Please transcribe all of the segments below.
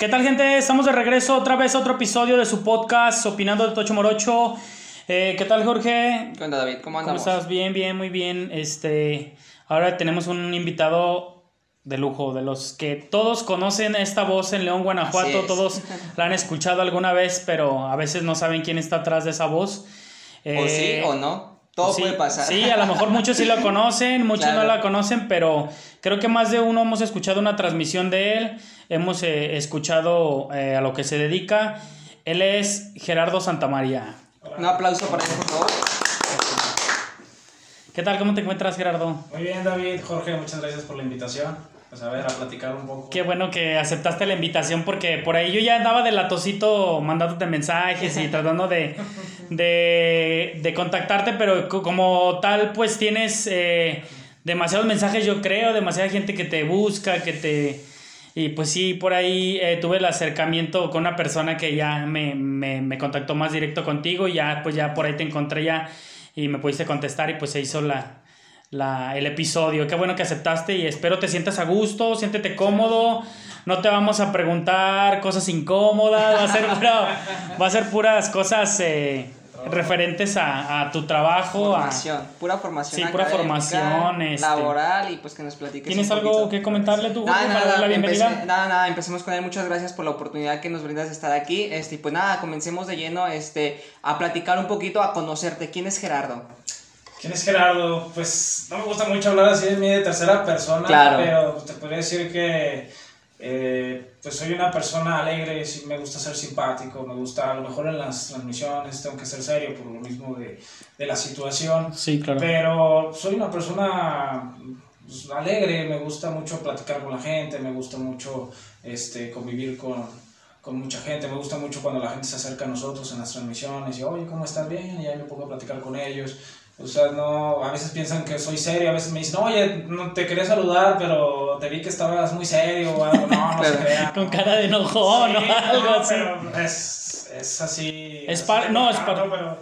¿Qué tal, gente? Estamos de regreso otra vez a otro episodio de su podcast Opinando de Tocho Morocho. Eh, ¿Qué tal, Jorge? ¿Qué onda, David? ¿Cómo ¿Cómo andamos? estás? Bien, bien, muy bien. Este, ahora tenemos un invitado de lujo, de los que todos conocen esta voz en León, Guanajuato. Todos la han escuchado alguna vez, pero a veces no saben quién está atrás de esa voz. O Eh, sí o no. Todo sí, puede pasar. Sí, a lo mejor muchos sí lo conocen, muchos no la conocen, pero creo que más de uno hemos escuchado una transmisión de él, hemos eh, escuchado eh, a lo que se dedica. Él es Gerardo Santamaría. Un aplauso para él, por favor. ¿Qué tal? ¿Cómo te encuentras, Gerardo? Muy bien, David, Jorge, muchas gracias por la invitación. Pues a ver, a platicar un poco. Qué bueno que aceptaste la invitación porque por ahí yo ya andaba de latosito mandándote mensajes y tratando de, de, de contactarte, pero co- como tal pues tienes eh, demasiados mensajes yo creo, demasiada gente que te busca, que te... Y pues sí, por ahí eh, tuve el acercamiento con una persona que ya me, me, me contactó más directo contigo y ya pues ya por ahí te encontré ya y me pudiste contestar y pues se hizo la, la, el episodio. Qué bueno que aceptaste y espero te sientas a gusto, siéntete cómodo. No te vamos a preguntar cosas incómodas, va a ser, pura- va a ser puras cosas eh, referentes a, a tu trabajo. a- Formación, pura formación. Sí, pura formación, este. Laboral y pues que nos platiques. ¿Tienes un algo poquito. que comentarle tú, Nada, nada, dar la bienvenida? empecé- nada, nada, empecemos con él. Muchas gracias por la oportunidad que nos brindas de estar aquí. Este, y pues nada, comencemos de lleno este, a platicar un poquito, a conocerte. ¿Quién es Gerardo? ¿Quién es Gerardo? Pues no me gusta mucho hablar así de mí de tercera persona, Claro. pero te podría decir que eh, pues soy una persona alegre, me gusta ser simpático, me gusta a lo mejor en las transmisiones tengo que ser serio por lo mismo de, de la situación, Sí, claro. pero soy una persona pues, alegre, me gusta mucho platicar con la gente, me gusta mucho este, convivir con, con mucha gente, me gusta mucho cuando la gente se acerca a nosotros en las transmisiones y, oye, ¿cómo estás bien? Y ahí me pongo a platicar con ellos. O sea, no, a veces piensan que soy serio, a veces me dicen, oye, no te quería saludar, pero te vi que estabas muy serio o algo. No, no se crea. Con cara de enojón o algo no, así. pero es, es así. Es par- no, es educado, par- pero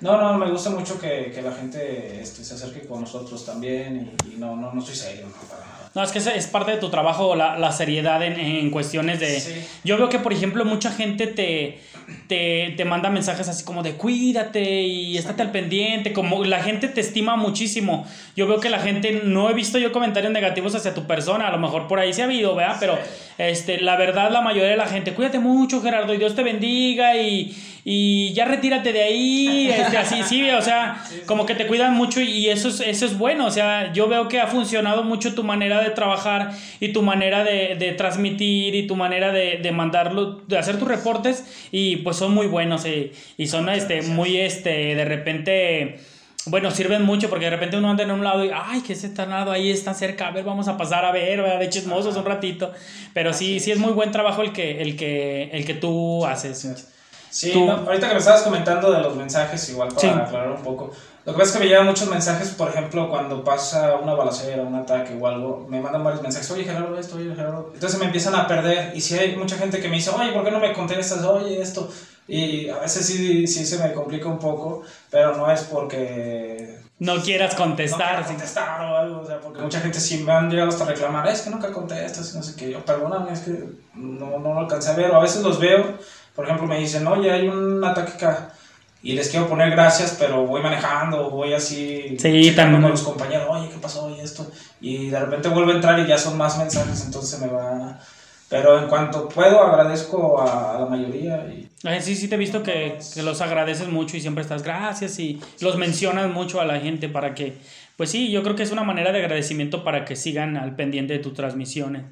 No, no, me gusta mucho que, que la gente este, se acerque con nosotros también y, y no, no, no soy serio, no, para nada. No, es que es- es parte de tu trabajo la, la seriedad en, en cuestiones de... Sí. Yo veo que, por ejemplo, mucha gente te, te, te manda mensajes así como de cuídate y estate al pendiente, como la gente te estima muchísimo. Yo veo que la gente, no he visto yo comentarios negativos hacia tu persona, a lo mejor por ahí sí ha habido, ¿verdad? Pero este, la verdad, la mayoría de la gente, cuídate mucho, Gerardo, y Dios te bendiga y, y ya retírate de ahí, este, así, sí, o sea, como que te cuidan mucho y eso es, eso es bueno, o sea, yo veo que ha funcionado mucho tu manera de trabajar y tu manera de, de transmitir y tu manera de, de mandarlo, de hacer tus reportes y pues son muy buenos y, y son este, muy, este, de repente... Bueno, sirven mucho porque de repente uno anda en un lado y, ay, que ese lado ahí está cerca, a ver, vamos a pasar a ver, ¿verdad? de chismosos un ratito. Pero sí, sí es muy buen trabajo el que, el que, el que tú haces. Sí, no, ahorita que me estabas comentando de los mensajes, igual para Sí. aclarar un poco. Lo que pasa es que me llegan muchos mensajes, por ejemplo, cuando pasa una balacera, un ataque o algo, me mandan varios mensajes, oye Gerardo, esto, oye Gerardo. Entonces me empiezan a perder. Y si hay mucha gente que me dice, oye, ¿por qué no me contestas? Oye, esto. Y a veces sí, sí se me complica un poco, pero no es porque No quieras no contestar. quiero contestar o algo, o sea, porque mucha gente sí me han llegado hasta reclamar, es que nunca contestas, no sé qué, yo, perdóname, es que no, no lo alcancé a ver, o a veces los veo, por ejemplo, me dicen, oye, hay un ataque acá, y les quiero poner gracias, pero voy manejando, voy así, Sí, también. con los compañeros, oye, ¿qué pasó? Y esto, y de repente vuelvo a entrar y ya son más mensajes, entonces me va... Pero en cuanto puedo, agradezco a, a la mayoría y Eh, Sí, sí, te he visto que, que los agradeces mucho y siempre estás gracias y los mencionas mucho a la gente para que, pues sí, yo creo que es una manera de agradecimiento para que sigan al pendiente de tus transmisiones.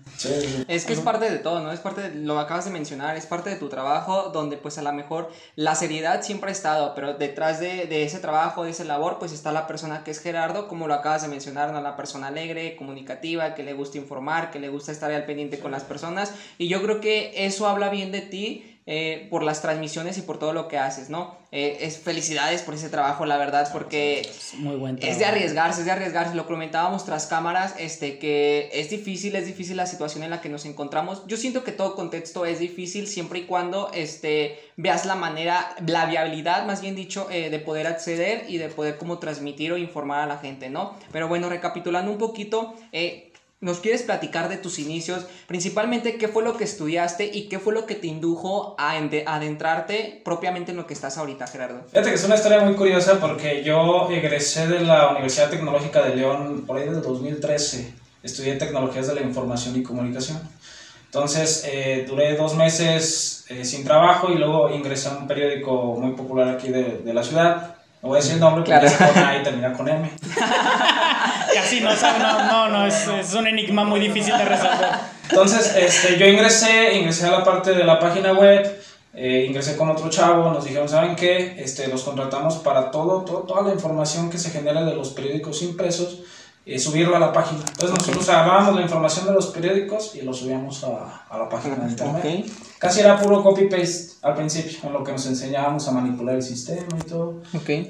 Es que es parte de todo, ¿no? Es parte de lo acabas de mencionar, es parte de tu trabajo donde pues a lo mejor la seriedad siempre ha estado, pero detrás de, de ese trabajo, de esa labor, pues está la persona que es Gerardo, como lo acabas de mencionar, ¿no? La persona alegre, comunicativa, que le gusta informar, que le gusta estar al pendiente con las personas y yo creo que eso habla bien de ti. Eh, por las transmisiones y por todo lo que haces, ¿no? Eh, es felicidades por ese trabajo, la verdad, porque Es muy buen trabajo. es de arriesgarse, es de arriesgarse. Lo comentábamos tras cámaras, este, que es difícil, es difícil la situación en la que nos encontramos. Yo siento que todo contexto es difícil siempre y cuando este, veas la manera, la viabilidad, más bien dicho, eh, de poder acceder y de poder como transmitir o informar a la gente, ¿no? Pero bueno, recapitulando un poquito, eh, nos quieres platicar de tus inicios, principalmente qué fue lo que estudiaste y qué fue lo que te indujo a adentrarte propiamente en lo que estás ahorita, Gerardo. Fíjate que es una historia muy curiosa porque yo egresé de la Universidad Tecnológica de León por ahí del 2013. Estudié tecnologías de la información y comunicación. Entonces eh, duré dos meses eh, sin trabajo y luego ingresé a un periódico muy popular aquí de, de la ciudad. No voy a decir el nombre, claro. con A y termina con M. Casi no no, no, no es, es, un enigma muy difícil de resolver. Entonces, este, yo ingresé, ingresé a la parte de la página web, eh, ingresé con otro chavo, nos dijeron, ¿saben qué? Este, los contratamos para todo, todo, toda la información que se genera de los periódicos impresos eh, subirlo a la página. Entonces nosotros agarrábamos la información de los periódicos y lo subíamos a, a la página de internet. Casi era puro copy-paste al principio, en lo que nos enseñábamos a manipular el sistema y todo.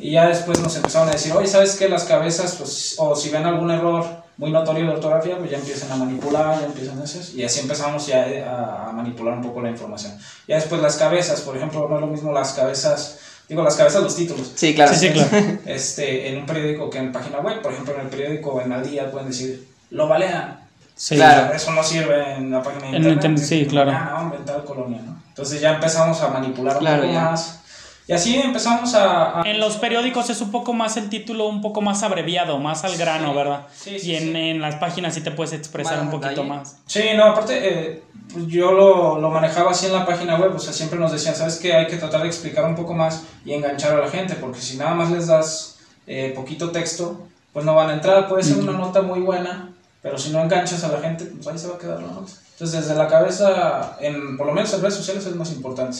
Y ya después nos empezaron a decir, oye, ¿sabes qué? Las cabezas, pues, o si ven algún error muy notorio de ortografía, pues ya empiezan a manipular, ya empiezan a hacer, y así empezamos ya a, a manipular un poco la información. Ya después las cabezas, por ejemplo, no es lo mismo las cabezas digo, las cabezas, los títulos. Sí, claro. Sí, claro. Este, en un periódico que en página web, por ejemplo, en el periódico en Al Día pueden decir, lo balean. Sí, claro. Eso no sirve en la página de internet. En, sí, claro. Ah, no, colonia, ¿no? Entonces ya empezamos a manipular un poco más. Y así empezamos a, En los periódicos es un poco más el título, un poco más abreviado, más al grano, ¿verdad? Sí, sí, y en, en, las páginas sí te puedes expresar un poquito más. Sí, no, aparte, eh, pues yo lo, lo, manejaba así en la página web, o sea, siempre nos decían, ¿sabes qué? Hay que tratar de explicar un poco más y enganchar a la gente, porque si nada más les das eh, poquito texto, pues no van a entrar. Puede ser una nota muy buena, pero si no enganchas a la gente, pues ahí se va a quedar la nota. Entonces, desde la cabeza, en, por lo menos en redes sociales es más importante.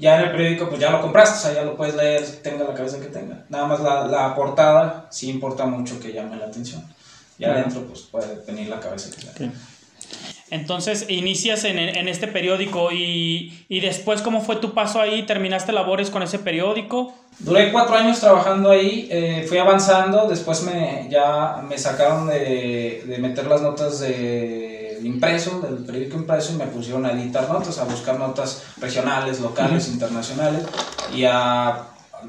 Ya en el periódico, pues ya lo compraste, o sea, ya lo puedes leer, tenga la cabeza que tenga. Nada más la, la portada sí importa mucho que llame la atención. Ya adentro, pues puede venir la cabeza que tenga. Entonces, inicias en, en este periódico y, y, después, ¿cómo fue tu paso ahí? ¿Terminaste labores con ese periódico? Duré cuatro años trabajando ahí, eh, fui avanzando, después me, ya me sacaron de, de meter las notas de impreso, del periódico impreso, y me pusieron a editar notas, a buscar notas regionales, locales, internacionales, y a,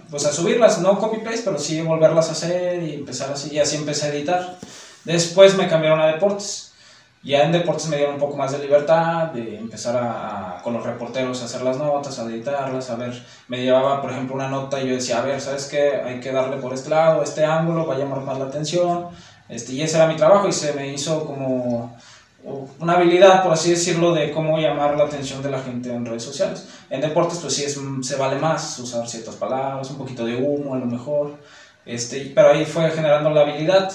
pues a subirlas, no copy-paste, pero sí volverlas a hacer y empezar así, y así empecé a editar. Después me cambiaron a deportes ya en deportes me dieron un poco más de libertad, de empezar a, con los reporteros a hacer las notas, a editarlas, a ver, me llevaba por ejemplo una nota y yo decía, a ver, ¿sabes qué? Hay que darle por este lado, este ángulo, va a llamar más la atención, este, y ese era mi trabajo y se me hizo como una habilidad, por así decirlo, de cómo llamar la atención de la gente en redes sociales. En deportes pues sí es, se vale más usar ciertas palabras, un poquito de humo a lo mejor, este, pero ahí fue generando la habilidad.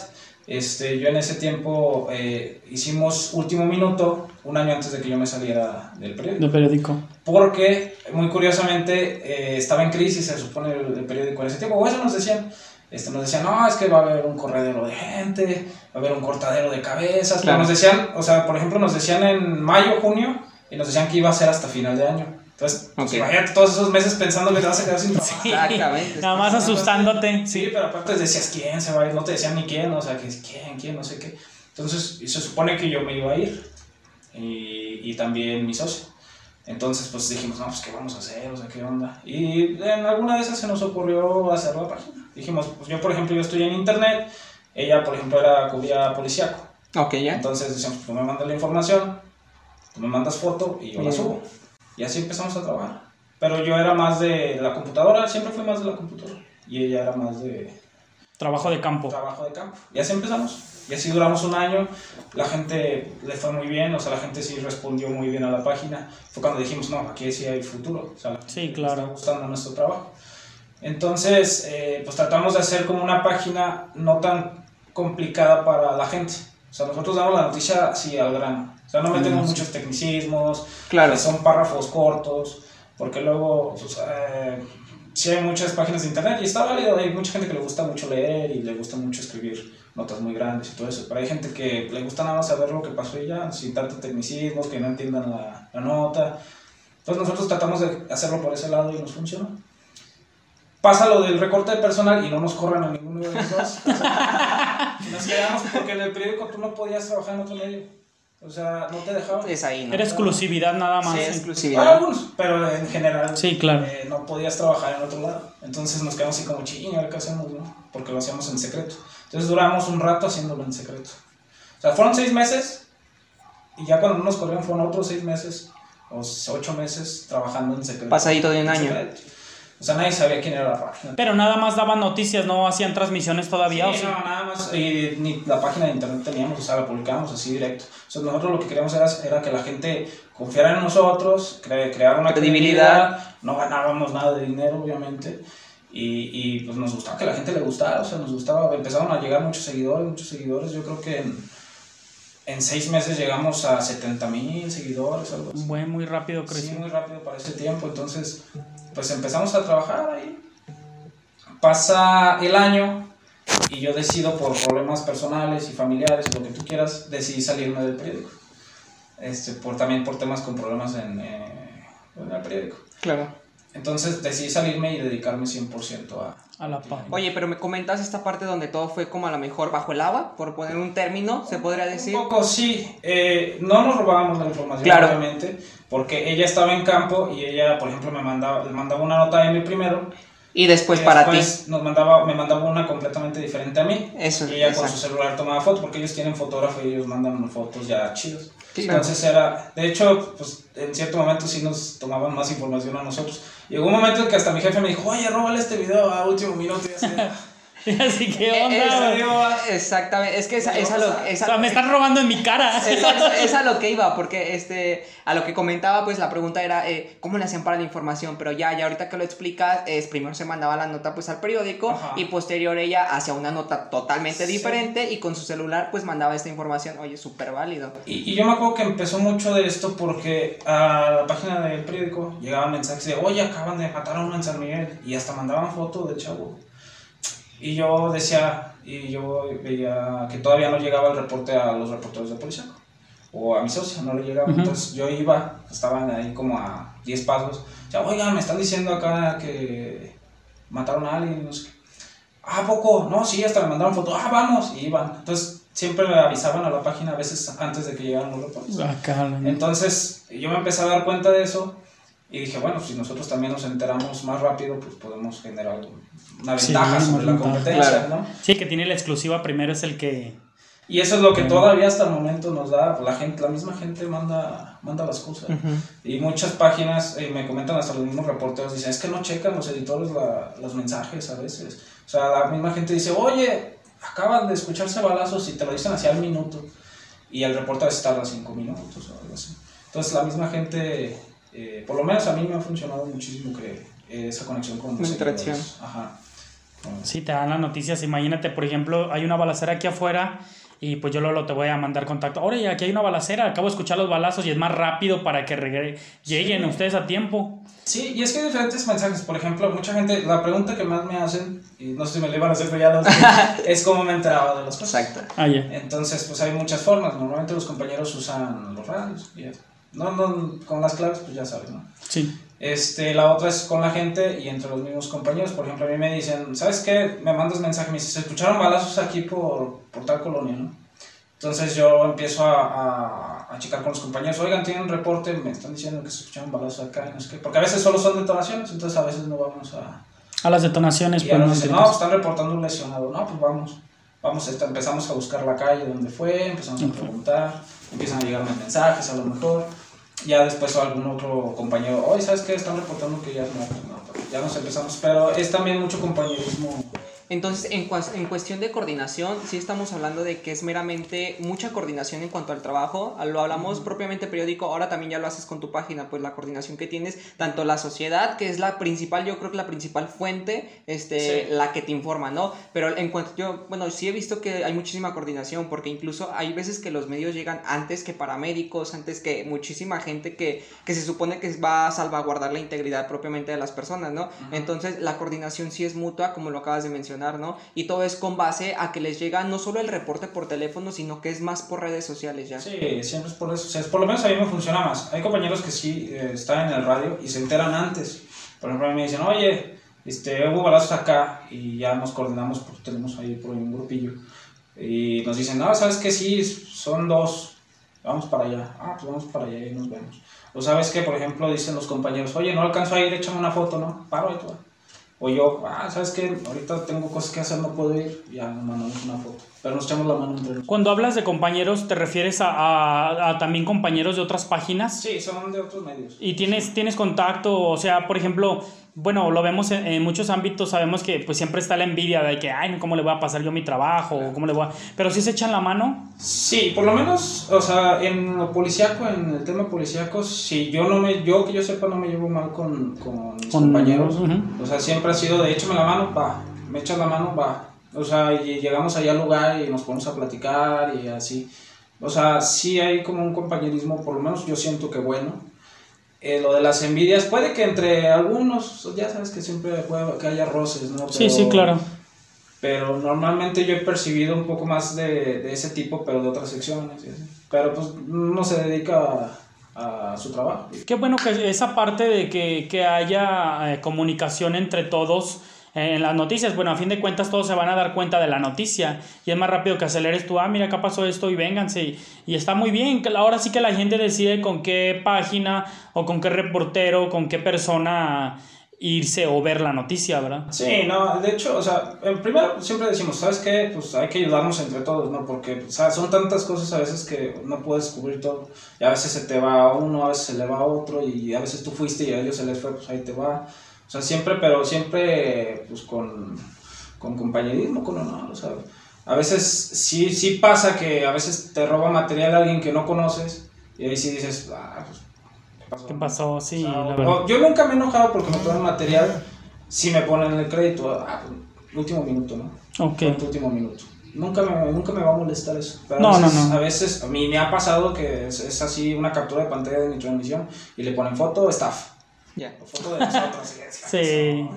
Este, yo en ese tiempo eh, hicimos último minuto, un año antes de que yo me saliera del periódico. Del periódico. Porque, muy curiosamente, eh, estaba en crisis, se supone, el, periódico en ese tiempo. O eso nos decían, este, nos decían, no, es que va a haber un corredero de gente, va a haber un cortadero de cabezas. Pero nos decían, o sea, por ejemplo, nos decían en mayo, junio, y nos decían que iba a ser hasta final de año. Entonces, pues, imagínate todos esos meses pensando que te vas a quedar sin trabajo. Exactamente. Nada más asustándote. Sí, pero aparte decías quién se va a ir, no te decían ni quién, o sea, que quién, quién, no sé qué. Entonces, se supone que yo me iba a ir y, y también mi socio. Entonces, pues dijimos, no, pues qué vamos a hacer, o sea, qué onda. Y en alguna de esas se nos ocurrió hacer la página. Dijimos, pues yo, por ejemplo, yo estoy en internet, ella, por ejemplo, era cubría policíaco. Ok, ya. Entonces decíamos, pues tú me mandas la información, tú me mandas foto y yo la subo. Y así empezamos a trabajar. Pero yo era más de la computadora, siempre fui más de la computadora. Y ella era más de... Trabajo de campo. Trabajo de campo. Y así empezamos. Y así duramos un año. La gente le fue muy bien, o sea, la gente sí respondió muy bien a la página. Fue cuando dijimos, no, aquí sí hay futuro. O sea, sí, claro. Está gustando nuestro trabajo. Entonces, eh, pues tratamos de hacer como una página no tan complicada para la gente. O sea, nosotros damos la noticia así al grano. O sea, no metemos muchos tecnicismos, claro. son párrafos cortos, porque luego, pues, eh, sí hay muchas páginas de internet y está válido, hay mucha gente que le gusta mucho leer y le gusta mucho escribir notas muy grandes y todo eso, pero hay gente que le gusta nada más saber lo que pasó y ya, sin tanto tecnicismos, que no entiendan la, la nota. Entonces nosotros tratamos de hacerlo por ese lado y nos funciona pasa lo del recorte de personal y no nos corren a ninguno de los dos. nos quedamos porque en el periódico tú no podías trabajar en otro medio. O sea, no te dejaban. Es ahí, ¿no? Era exclusividad nada más. Sí, exclusividad. Para algunos, pero en general. Sí, claro. Eh, no podías trabajar en otro lado. Entonces nos quedamos así como ching, ¿ahora qué hacemos, no? Porque lo hacíamos en secreto. Entonces duramos un rato haciéndolo en secreto. O sea, fueron seis meses y ya cuando no nos corrieron fueron otros seis meses o ocho meses trabajando en secreto. Pasadito de un año. O sea, nadie sabía quién era la página. Pero nada más daban noticias, no hacían transmisiones todavía. ¿o Sí, sí? no, nada más. Y ni la página de internet teníamos, o sea, la publicábamos así directo. O sea, nosotros lo que queríamos era, era que la gente confiara en nosotros, cre- crear una Credibilidad. credibilidad. No ganábamos nada de dinero, obviamente. Y, y pues nos gustaba que la gente le gustara, o sea, nos gustaba. Empezaron a llegar muchos seguidores, muchos seguidores. Yo creo que en, en seis meses llegamos a 70 mil seguidores, algo así. Fue muy rápido Sí, creció. muy rápido para ese tiempo. Entonces, pues empezamos a trabajar ahí. Pasa el año y yo decido por problemas personales y familiares, lo que tú quieras, decidí salirme del periódico. Este, por, también por temas con problemas en, eh, en el periódico. Claro. Entonces decidí salirme y dedicarme 100% a... A la página. Oye, pero me comentas esta parte donde todo fue como a lo mejor bajo el agua, por poner un término, se podría decir. Un poco, sí. Eh, no nos robábamos la información, Claro. obviamente, porque ella estaba en campo y ella, por ejemplo, me mandaba, le mandaba una nota a mí primero Y después Y Pues para ti. después Nos mandaba, me mandaba una completamente diferente a mí. Eso, Y ella con exacto. su celular tomaba fotos, porque ellos tienen fotógrafo y ellos mandan fotos ya chidos. Sí, Entonces era, de hecho, pues en cierto momento sí nos tomaban más información a nosotros. Llegó un momento en que hasta mi jefe me dijo, oye, róbale este video a último minuto y así. Así que Eh, onda. es- exactamente, es que esa, esa, lo, O esa- sea, me están robando en mi cara. Exacto, es a lo que iba, porque este, a lo que comentaba, pues la pregunta era eh, cómo le hacían para la información, pero ya, ya ahorita que lo explicas, es primero se mandaba la nota pues al periódico Ajá. y posterior ella hacía una nota totalmente Sí. diferente y con su celular pues mandaba esta información, oye, súper válido. Y, y yo me acuerdo que empezó mucho de esto porque a la página del periódico llegaban mensajes de, oye, acaban de matar a uno en San Miguel. Y hasta mandaban fotos del chavo. Y yo decía, y yo veía que todavía no llegaba el reporte a los reporteros de policía. O a mi socio, no le llegaba. Entonces yo iba, estaban ahí como a 10 pasos. O sea, oigan, me están diciendo acá que mataron a alguien, no sé qué. Ah, ¿a poco? No, sí, hasta me mandaron fotos. Ah, vamos. Y iban. Entonces siempre me avisaban a la página a veces antes de que llegaran los reportes. La- Entonces yo me empecé a dar cuenta de eso y dije, bueno, si nosotros también nos enteramos más rápido, pues podemos generar una Sí, ventaja más sobre la competencia, Claro. ¿no? Sí, que tiene la exclusiva primero es el que. Y eso es lo que todavía hasta el momento nos da, la gente, la misma gente manda, manda las cosas. Y muchas páginas eh, me comentan hasta los mismos reporteros, dicen, es que no checan los editores la- los mensajes a veces. O sea, la misma gente dice, oye, acaban de escucharse balazos y te lo dicen hacia el minuto. Y el reporte a veces tarda cinco minutos o algo así. Entonces la misma gente, eh, por lo menos a mí me ha funcionado muchísimo que esa conexión con los interacción. Ajá. Sí, te dan las noticias. Imagínate, por ejemplo, hay una balacera aquí afuera y pues yo luego te voy a mandar contacto. Ahora ya aquí hay una balacera, acabo de escuchar los balazos y es más rápido para que regre- lleguen ustedes a tiempo. Sí, y es que hay diferentes mensajes. Por ejemplo, mucha gente, la pregunta que más me hacen, y no sé si me lo iban a hacer, pero ya lo sé, es cómo me enteraba de las cosas. Exacto. Ah, ya. Entonces, pues hay muchas formas. Normalmente los compañeros usan los radios. y eso. No, no, con las claves, pues ya sabes, ¿no? Sí. Este, la otra es con la gente y entre los mismos compañeros. Por ejemplo, a mí me dicen, ¿sabes qué? Me mandas mensaje, me dices, se escucharon balazos aquí por, por tal colonia, ¿no? Entonces yo empiezo a, a, a checar con los compañeros, oigan, tienen un reporte, me están diciendo que se escucharon balazos acá, no sé qué. Porque a veces solo son detonaciones, entonces a veces no vamos a... A las detonaciones, Y pues nos dicen, no, pues están reportando un lesionado. No, pues vamos. Vamos, este, empezamos a buscar la calle donde fue, empezamos a preguntar, empiezan a llegarme mensajes a lo mejor. Ya después algún otro compañero, oye, ¿sabes qué? Están reportando que ya. No, ya nos empezamos. Pero es también mucho compañerismo. Entonces, en, cuas- en cuestión de coordinación, sí estamos hablando de que es meramente mucha coordinación en cuanto al trabajo. Lo hablamos propiamente periódico, ahora también ya lo haces con tu página, pues la coordinación que tienes, tanto la sociedad, que es la principal, yo creo que la principal fuente, este, Sí. la que te informa, ¿no? Pero en cuanto yo, bueno, sí he visto que hay muchísima coordinación, porque incluso hay veces que los medios llegan antes que paramédicos, antes que muchísima gente que, que se supone que va a salvaguardar la integridad propiamente de las personas, ¿no? Entonces, la coordinación sí es mutua, como lo acabas de mencionar, ¿no? Y todo es con base a que les llega no solo el reporte por teléfono, sino que es más por redes sociales ya. Sí, siempre es por eso. O sea, es- por lo menos a mí me funciona más. Hay compañeros que sí eh, están en el radio y se enteran antes. Por ejemplo, a mí me dicen, oye, este, hubo balazos acá y ya nos coordinamos, pues tenemos ahí por ahí un grupillo. Y nos dicen, no, ¿sabes qué? Sí, son dos. Vamos para allá. Ah, pues vamos para allá y nos vemos. O sabes que, por ejemplo, dicen los compañeros, oye, no alcanzo a ir, échame una foto, ¿no? Paro y tú. O yo, ah, ¿sabes qué? Ahorita tengo cosas que hacer, no puedo ir. Ya nos mandamos una foto. Pero nos echamos la mano entre nosotros. Cuando hablas de compañeros, ¿te refieres a, a- a también compañeros de otras páginas? Sí, son de otros medios. Y tienes, tienes contacto, o sea, por ejemplo, bueno, lo vemos en, en muchos ámbitos, sabemos que pues siempre está la envidia de que, ay, ¿cómo le voy a pasar yo mi trabajo? O ¿Cómo le voy a... Pero si se echan la mano, Sí, por lo menos, o sea, en lo policíaco, en el tema policíaco, sí, yo no me, yo que yo sepa no me llevo mal con, con mis Con- compañeros. O sea, siempre ha sido de échame la mano, va, me echas la mano, va. O sea, y llegamos allá al lugar y nos ponemos a platicar y así. O sea, sí hay como un compañerismo, por lo menos yo siento que bueno. Eh, lo de las envidias, puede que entre algunos, ya sabes que siempre puede que haya roces, ¿no? sí, sí, claro. Pero normalmente yo he percibido un poco más de, de ese tipo, pero de otras secciones. Pero pues no se dedica a, a su trabajo. Qué bueno que esa parte de que, que haya eh, comunicación entre todos en las noticias. Bueno, a fin de cuentas todos se van a dar cuenta de la noticia y es más rápido que aceleres tú, ah, mira, acá pasó esto y vénganse. Y, y está muy bien, ahora sí que la gente decide con qué página o con qué reportero, con qué persona irse o ver la noticia, ¿verdad? Sí, no, de hecho, o sea, primero siempre decimos, ¿sabes qué? Pues hay que ayudarnos entre todos, ¿no? Porque son tantas cosas a veces que no puedes cubrir todo. Y a veces se te va a uno, a veces se le va a otro, y a veces tú fuiste y a ellos se les fue, pues ahí te va. O sea, siempre, pero siempre, pues con, con compañerismo, con honor, o sea. A veces sí, sí pasa que a veces te roba material alguien que no conoces, y ahí sí dices, ah, pues, ¿qué pasó? ¿Qué pasó? Sí, O sea, la yo nunca me he enojado porque me ponen material si me ponen el crédito. Ah, pues, último minuto, ¿no? Ok. Último minuto. Nunca me, nunca me va a molestar eso. Pero No, a no, veces, no. A veces, a mí me ha pasado que es, es así una captura de pantalla de mi transmisión y le ponen foto staff. Ya. O foto de nosotros. Sí. eso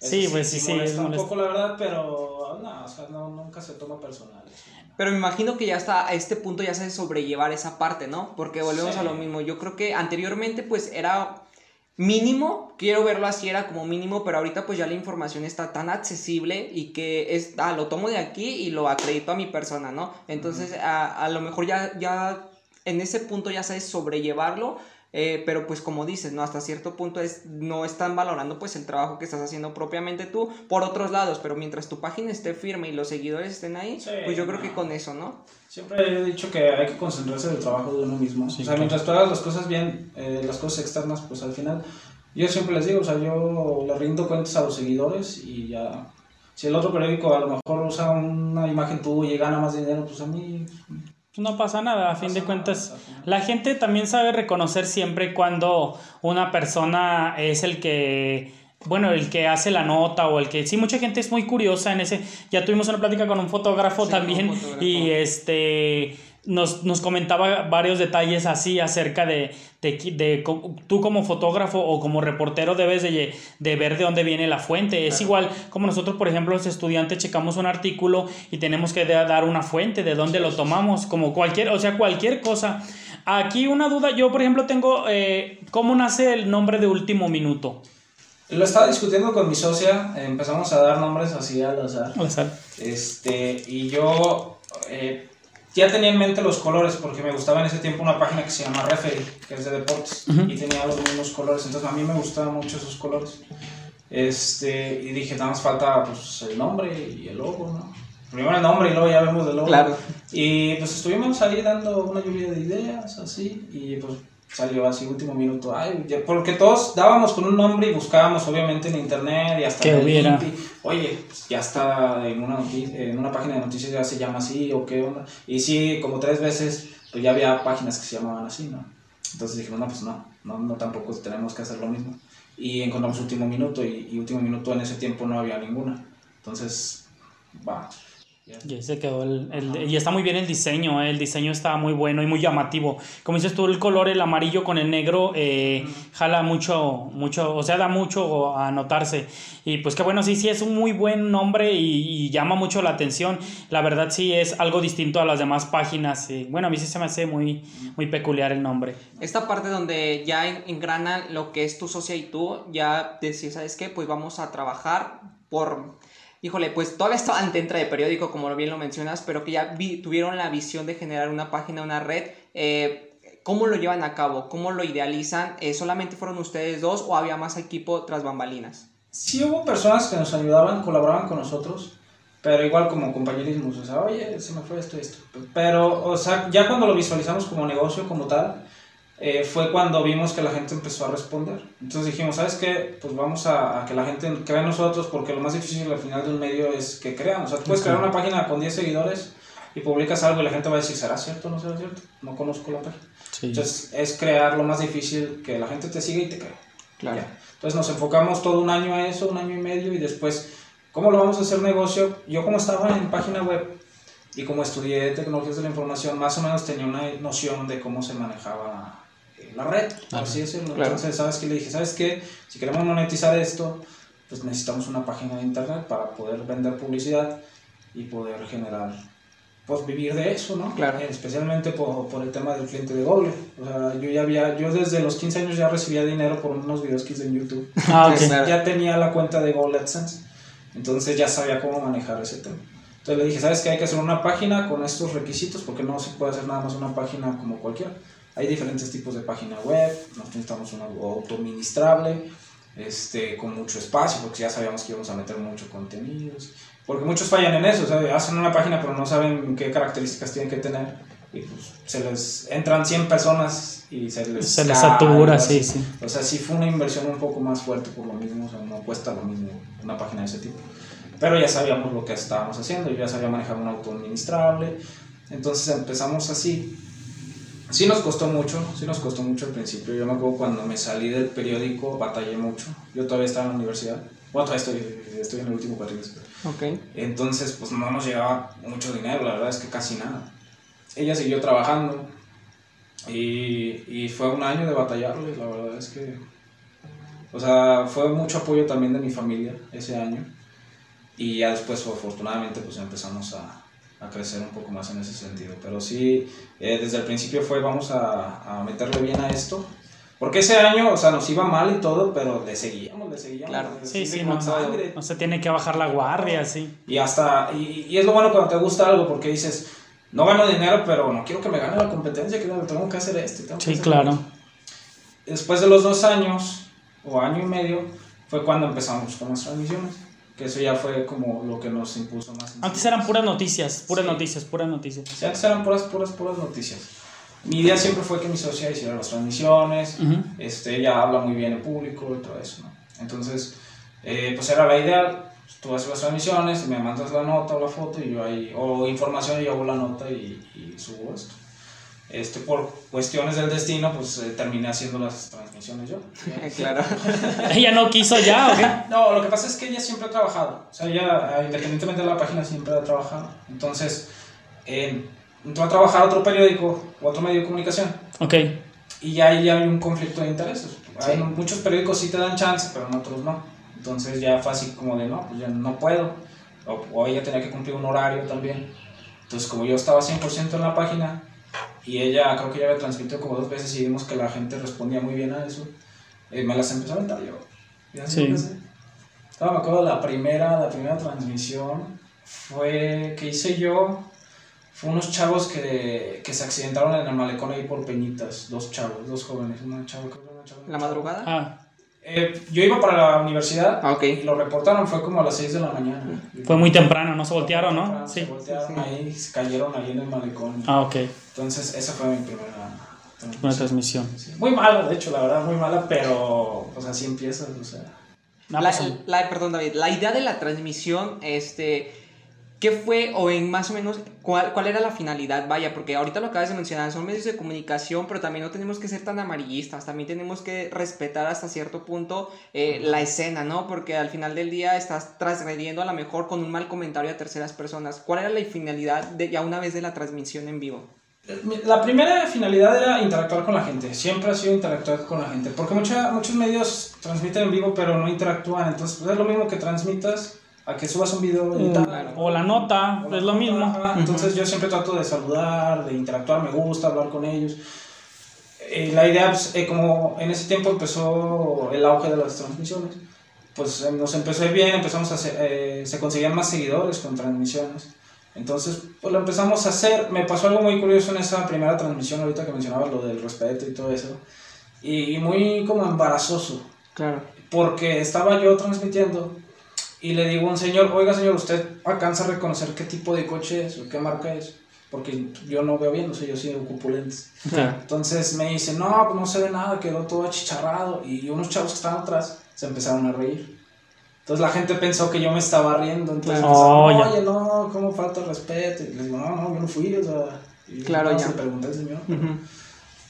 Sí, pues sí, sí, molesta es un poco la verdad, pero no, o sea, no, nunca se toma personal. eso. Pero me imagino que ya hasta a este punto ya sabes sobrellevar esa parte, ¿no? Porque volvemos Sí. a lo mismo. Yo creo que anteriormente pues era mínimo, quiero verlo así, era como mínimo, pero ahorita pues ya la información está tan accesible y que es, ah, lo tomo de aquí y lo acredito a mi persona, ¿no? Entonces a, a lo mejor ya, ya en ese punto ya sabes sobrellevarlo. Eh, pero pues como dices, ¿no? Hasta cierto punto es, no están valorando pues el trabajo que estás haciendo propiamente tú por otros lados, pero mientras tu página esté firme y los seguidores estén ahí, Sí, pues yo creo no. que con eso, ¿no? Siempre he dicho que hay que concentrarse en el trabajo de uno mismo. Sí, o sea, claro. mientras tú hagas las cosas bien, eh, las cosas externas, pues al final, yo siempre les digo, o sea, yo le rindo cuentas a los seguidores y ya. Si el otro periódico a lo mejor usa una imagen tuya y gana más dinero, pues a mí. No pasa nada, a fin de cuentas. nada. La gente también sabe reconocer siempre cuando una persona es el que, bueno, el que hace la nota o el que, sí, mucha gente es muy curiosa en ese, ya tuvimos una plática con un fotógrafo Sí, también un fotógrafo. y este, nos, nos comentaba varios detalles así acerca de, de, de tú como fotógrafo o como reportero debes de, de ver de dónde viene la fuente. Es Claro. igual como nosotros, por ejemplo, los estudiantes checamos un artículo y tenemos que da- dar una fuente de dónde lo tomamos, como cualquier, o sea, cualquier cosa. Aquí una duda, yo por ejemplo tengo, eh, ¿cómo nace el nombre de Último Minuto? Lo estaba discutiendo con mi socia, empezamos a dar nombres así al azar. Este, y yo eh, ya tenía en mente los colores porque me gustaba en ese tiempo una página que se llama Referee, que es de deportes, Ujú. y tenía los mismos colores, entonces a mí me gustaban mucho esos colores. Este, y dije, nada más falta pues, el nombre y el logo, ¿no? Primero el nombre y luego ya vemos el logo. Claro. Y pues estuvimos ahí dando una lluvia de ideas, así, y pues salió así último minuto. Ay, ya- porque todos dábamos con un nombre y buscábamos obviamente en internet y hasta Que hubiera. Oye, pues ya está en una, en una página de noticias ya se llama así o qué onda. Y sí, como tres veces, pues ya había páginas que se llamaban así, ¿no? Entonces dijimos, no, pues no, no, no tampoco tenemos que hacer lo mismo. Y encontramos último minuto y, y último minuto en ese tiempo no había ninguna. Entonces, va. Y ahí se quedó el, el- y está muy bien el diseño, eh, el diseño está muy bueno y muy llamativo. Como dices tú, el color, el amarillo con el negro, eh, jala mucho, mucho, o sea, da mucho a notarse. Y pues que bueno, sí, sí, es un muy buen nombre y, y llama mucho la atención. La verdad sí es algo distinto a las demás páginas. eh. Bueno, a mí sí se me hace muy, muy peculiar el nombre. Esta parte donde ya en- engrana lo que es tu socia y tú, ya decís, ¿sabes qué? Pues vamos a trabajar por... Híjole, pues todavía estaban dentro de periódico, como bien lo mencionas, pero que ya vi- tuvieron la visión de generar una página, una red. eh, ¿Cómo lo llevan a cabo? ¿Cómo lo idealizan? Eh, ¿Solamente fueron ustedes dos o había más equipo tras bambalinas? sí hubo personas que nos ayudaban, colaboraban con nosotros, pero igual como compañerismo, o sea, oye, se me fue esto esto. Pero, o sea, ya cuando lo visualizamos como negocio, como tal, eh, fue cuando vimos que la gente empezó a responder. Entonces dijimos, ¿sabes qué? Pues vamos a, que la gente crea en nosotros, porque lo más difícil al final de un medio es que crean. O sea, tú puedes crear una página con 10 seguidores y publicas algo y la gente va a decir, ¿será cierto o no será cierto? No conozco la página. Entonces es crear lo más difícil, que la gente te siga y te crea. Claro. Entonces nos enfocamos todo un año a eso, un año y medio, y después, ¿cómo lo vamos a hacer negocio? Yo como estaba en página web y como estudié tecnologías de la información, más o menos tenía una noción de cómo se manejaba la red, así decirlo. Entonces, ¿sabes qué? Le dije, ¿sabes qué? Si queremos monetizar esto, pues necesitamos una página de internet para poder vender publicidad y poder generar pues vivir de eso, ¿no? Claro. Especialmente por, por, el tema del cliente de Google. O sea, yo ya había, yo desde los 15 años ya recibía dinero por unos videos que hice en YouTube. Ah, okay. Ya tenía la cuenta de Google AdSense. Entonces ya sabía cómo manejar ese tema. Entonces le dije, ¿sabes qué? Hay que hacer una página con estos requisitos porque no se puede hacer nada más una página como cualquiera. Hay diferentes tipos de página web, nosotros necesitamos una autoadministrable, este, con mucho espacio, porque ya sabíamos que íbamos a meter mucho contenidos. Porque muchos fallan en eso, o sea, hacen una página pero no saben qué características tienen que tener. Y pues se les entran 100 personas y se les, se les satura, sí, sí. O sea, sí fue una inversión un poco más fuerte por lo mismo, o sea, no cuesta lo mismo una página de ese tipo. Pero ya sabíamos lo que estábamos haciendo, yo ya sabía manejar un auto administrable. Entonces empezamos así. Sí nos costó mucho, sí nos costó mucho al principio. Yo me acuerdo cuando me salí del periódico, batallé mucho. Yo todavía estaba en la universidad. Bueno, todavía estoy, estoy en el último cuatrimestre. Okay. Entonces, pues no nos llegaba mucho dinero, la verdad es que casi nada. Ella siguió trabajando y, y fue un año de batallarle, la verdad es que... O sea, fue mucho apoyo también de mi familia ese año. Y ya después, afortunadamente, pues empezamos a, a crecer un poco más en ese sentido. Pero sí, eh, desde el principio fue vamos a, a, meterle bien a esto porque ese año, o sea, nos iba mal y todo, pero le seguíamos, le seguíamos. Claro, sí, sí, no, no, se tiene que bajar la guardia, sí. Y hasta, y, y, es lo bueno cuando te gusta algo, porque dices, no gano dinero, pero no quiero que me gane la competencia, que tengo que hacer esto. Tengo sí, claro. Después de los dos años, o año y medio, fue cuando empezamos con las transmisiones. Que eso ya fue como lo que nos impuso más. Antes eran puras noticias, puras noticias, puras noticias. Sí, antes eran puras, puras, puras noticias mi idea siempre fue que mi socia hiciera las transmisiones, este, ella habla muy bien en público y todo eso, ¿no? Entonces, eh, pues era la idea, tú haces las transmisiones, me mandas la nota o la foto y yo ahí, o información y yo hago la nota y, y subo esto. Este, por cuestiones del destino, pues eh, terminé haciendo las transmisiones yo. claro. ¿Ella no quiso ya o qué? No, lo que pasa es que ella siempre ha trabajado. O sea, ella, independientemente de la página, siempre ha trabajado. Entonces, entró a trabajar a otro periódico o otro medio de comunicación. Ok. Y ya ahí hay un conflicto de intereses. muchos periódicos sí te dan chance, pero en otros no. Entonces ya fue así como de, no, pues ya no puedo. O, o ella tenía que cumplir un horario también. Entonces como yo estaba 100% en la página y ella creo que ya había transmitido como dos veces y vimos que la gente respondía muy bien a eso, eh, me las empezó a aventar yo. Y así sí. me acuerdo la primera, la primera transmisión fue que hice yo fue unos chavos que, que, se accidentaron en el malecón ahí por Peñitas, dos chavos, dos jóvenes, una chava, una chava. ¿La madrugada? Ah. Eh, yo iba para la universidad ah, okay. y lo reportaron, fue como a las 6 de la mañana. Fue muy temprano, ¿no? Se voltearon, ¿no? Sí. Se voltearon ahí, se cayeron ahí en el malecón. Ah, ok. Entonces, esa fue mi primera transmisión. transmisión. Sí. Muy mala, de hecho, la verdad, muy mala, pero pues así empiezas, o sea. La, la, perdón, David, la idea de la transmisión, este ¿Qué fue o en más o menos cuál, cuál era la finalidad? Vaya, porque ahorita lo acabas de mencionar, son medios de comunicación, pero también no tenemos que ser tan amarillistas, también tenemos que respetar hasta cierto punto eh, la escena, ¿no? Porque al final del día estás transgrediendo a lo mejor con un mal comentario a terceras personas. ¿Cuál era la finalidad de, ya una vez de la transmisión en vivo? La primera finalidad era interactuar con la gente, siempre ha sido interactuar con la gente, porque mucha, muchos medios transmiten en vivo pero no interactúan, entonces pues, es lo mismo que transmitas a que subas un video O la nota, es lo mismo. Entonces yo siempre trato de saludar, de interactuar, me gusta hablar con ellos. Eh, la idea, pues, eh, como en ese tiempo empezó el auge de las transmisiones, pues eh, nos empezó a ir bien, empezamos a hacer, se conseguían más seguidores con transmisiones. Entonces, pues lo empezamos a hacer. Me pasó algo muy curioso en esa primera transmisión, ahorita que mencionabas lo del respeto y todo eso. Y, y muy como embarazoso. Claro porque estaba yo transmitiendo y le digo a un señor, oiga señor, ¿usted alcanza a reconocer qué tipo de coche es o qué marca es? Porque yo no veo bien, no sé, yo sí ocupo lentes. Entonces me dice, no, pues no se ve nada, quedó todo achicharrado. Y unos chavos que estaban atrás se empezaron a reír. Entonces la gente pensó que yo me estaba riendo. Entonces Oh, empezaron, ya. oye, no, ¿cómo falta respeto? Y les digo, no, no, yo no fui, o sea. Y Claro, no, ya. se señor.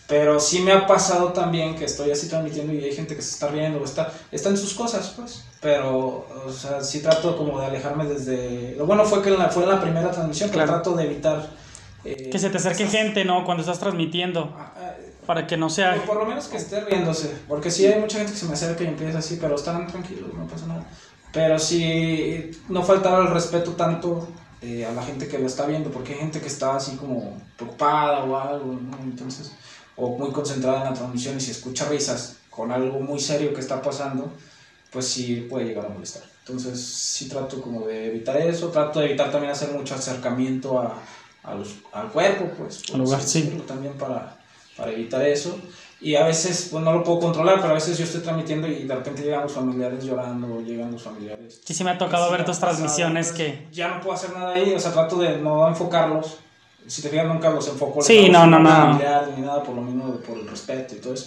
Pero sí me ha pasado también que estoy así transmitiendo y hay gente que se está riendo o está, está en sus cosas, pues. Pero, o sea, sí trato como de alejarme desde... Lo bueno fue que en la, fue en la primera transmisión, pero Claro. trato de evitar... eh, Que se te acerque gente, ¿no? Cuando estás transmitiendo. Ah, ah, Para que no sea. o por lo menos que esté riéndose, porque sí hay mucha gente que se me acerca y empieza así, pero están tranquilos, no pasa nada. Pero sí, no faltar el respeto tanto eh, a la gente que lo está viendo, porque hay gente que está así como preocupada o algo, ¿no? Entonces, o muy concentrada en la transmisión y si escucha risas con algo muy serio que está pasando, pues sí puede llegar a molestar. Entonces, sí trato como de evitar eso, trato de evitar también hacer mucho acercamiento a, a los- al cuerpo, pues. Al lugar, sí. También para, para evitar eso. Y a veces, pues no lo puedo controlar, pero a veces yo estoy transmitiendo y de repente llegan los familiares llorando, llegan los familiares. Sí, sí me ha tocado Sí, ver tus pasado, transmisiones que. Ya no puedo hacer nada ahí, o sea, trato de no enfocarlos. Si te fijas, nunca los enfoco. Sí, no, no, no. familiares Ni nada, por lo mismo, por el respeto y todo eso.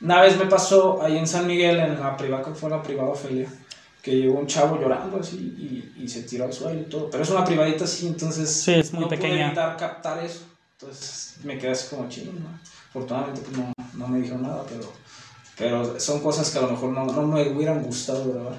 Una vez me pasó ahí en San Miguel, en la privada, que fue la privada Ofelia, que llegó un chavo llorando así y, y se tiró al suelo y todo. Pero es una privadita así, entonces Sí, es muy no pude pequeña. evitar captar eso. Entonces me quedé así como chino, ¿no? Afortunadamente pues no, no me dijo nada, pero, pero son cosas que a lo mejor no, no me hubieran gustado grabar.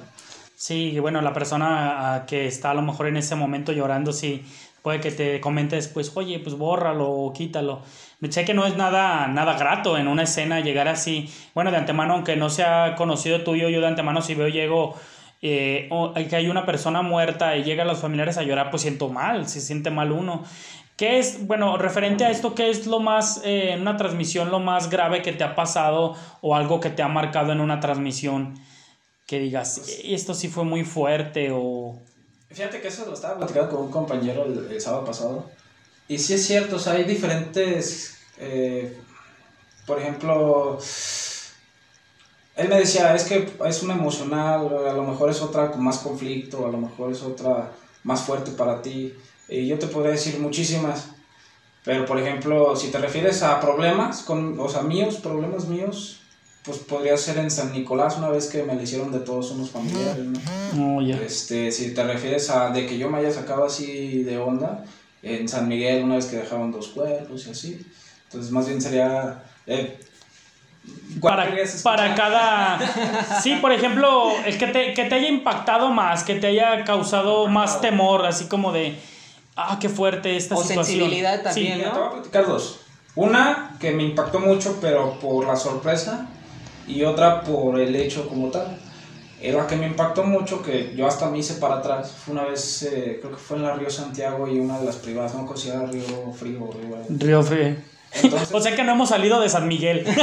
Sí, bueno, la persona que está a lo mejor en ese momento llorando, sí, puede que te comente después, oye, pues bórralo o quítalo. Sé que no es nada, nada grato en una escena llegar así. Bueno, de antemano, aunque no sea conocido tuyo, yo de antemano si veo, llego, eh, o que hay una persona muerta y llegan los familiares a llorar, pues siento mal, se siente mal uno. ¿Qué es, bueno, referente a esto, qué es lo más, eh, en una transmisión, lo más grave que te ha pasado o algo que te ha marcado en una transmisión? Que digas, "Eh, esto sí fue muy fuerte o... Fíjate que eso lo estaba platicando con un compañero el, el sábado pasado. Y sí es cierto, o sea, hay diferentes. eh, por ejemplo, él me decía, es que es una emocional, a lo mejor es otra con más conflicto, a lo mejor es otra más fuerte para ti. Y yo te podría decir muchísimas. Pero, por ejemplo, si te refieres a problemas, con, o sea, míos, problemas míos, pues podría ser en San Nicolás, una vez que me le hicieron de todos unos familiares, ¿no? No, ya. Este, si te refieres a de que yo me haya sacado así de onda, en San Miguel una vez que dejaron dos cuerpos y así. Entonces más bien sería... eh, ¿cuál Para, para cada... Sí, por ejemplo, el que te, que te haya impactado más, que te haya causado más temor, así como de... Ah, qué fuerte esta O situación. sensibilidad también, Sí, Mira, te voy a platicar dos. Una que me impactó mucho, pero por la sorpresa, y otra por el hecho como tal. La que me impactó mucho, que yo hasta me hice para atrás, fue una vez, eh, creo que fue en la Río Santiago y una de las privadas, no considera Río Frío o Río... Río Frío. Entonces, O sea que no hemos salido de San Miguel.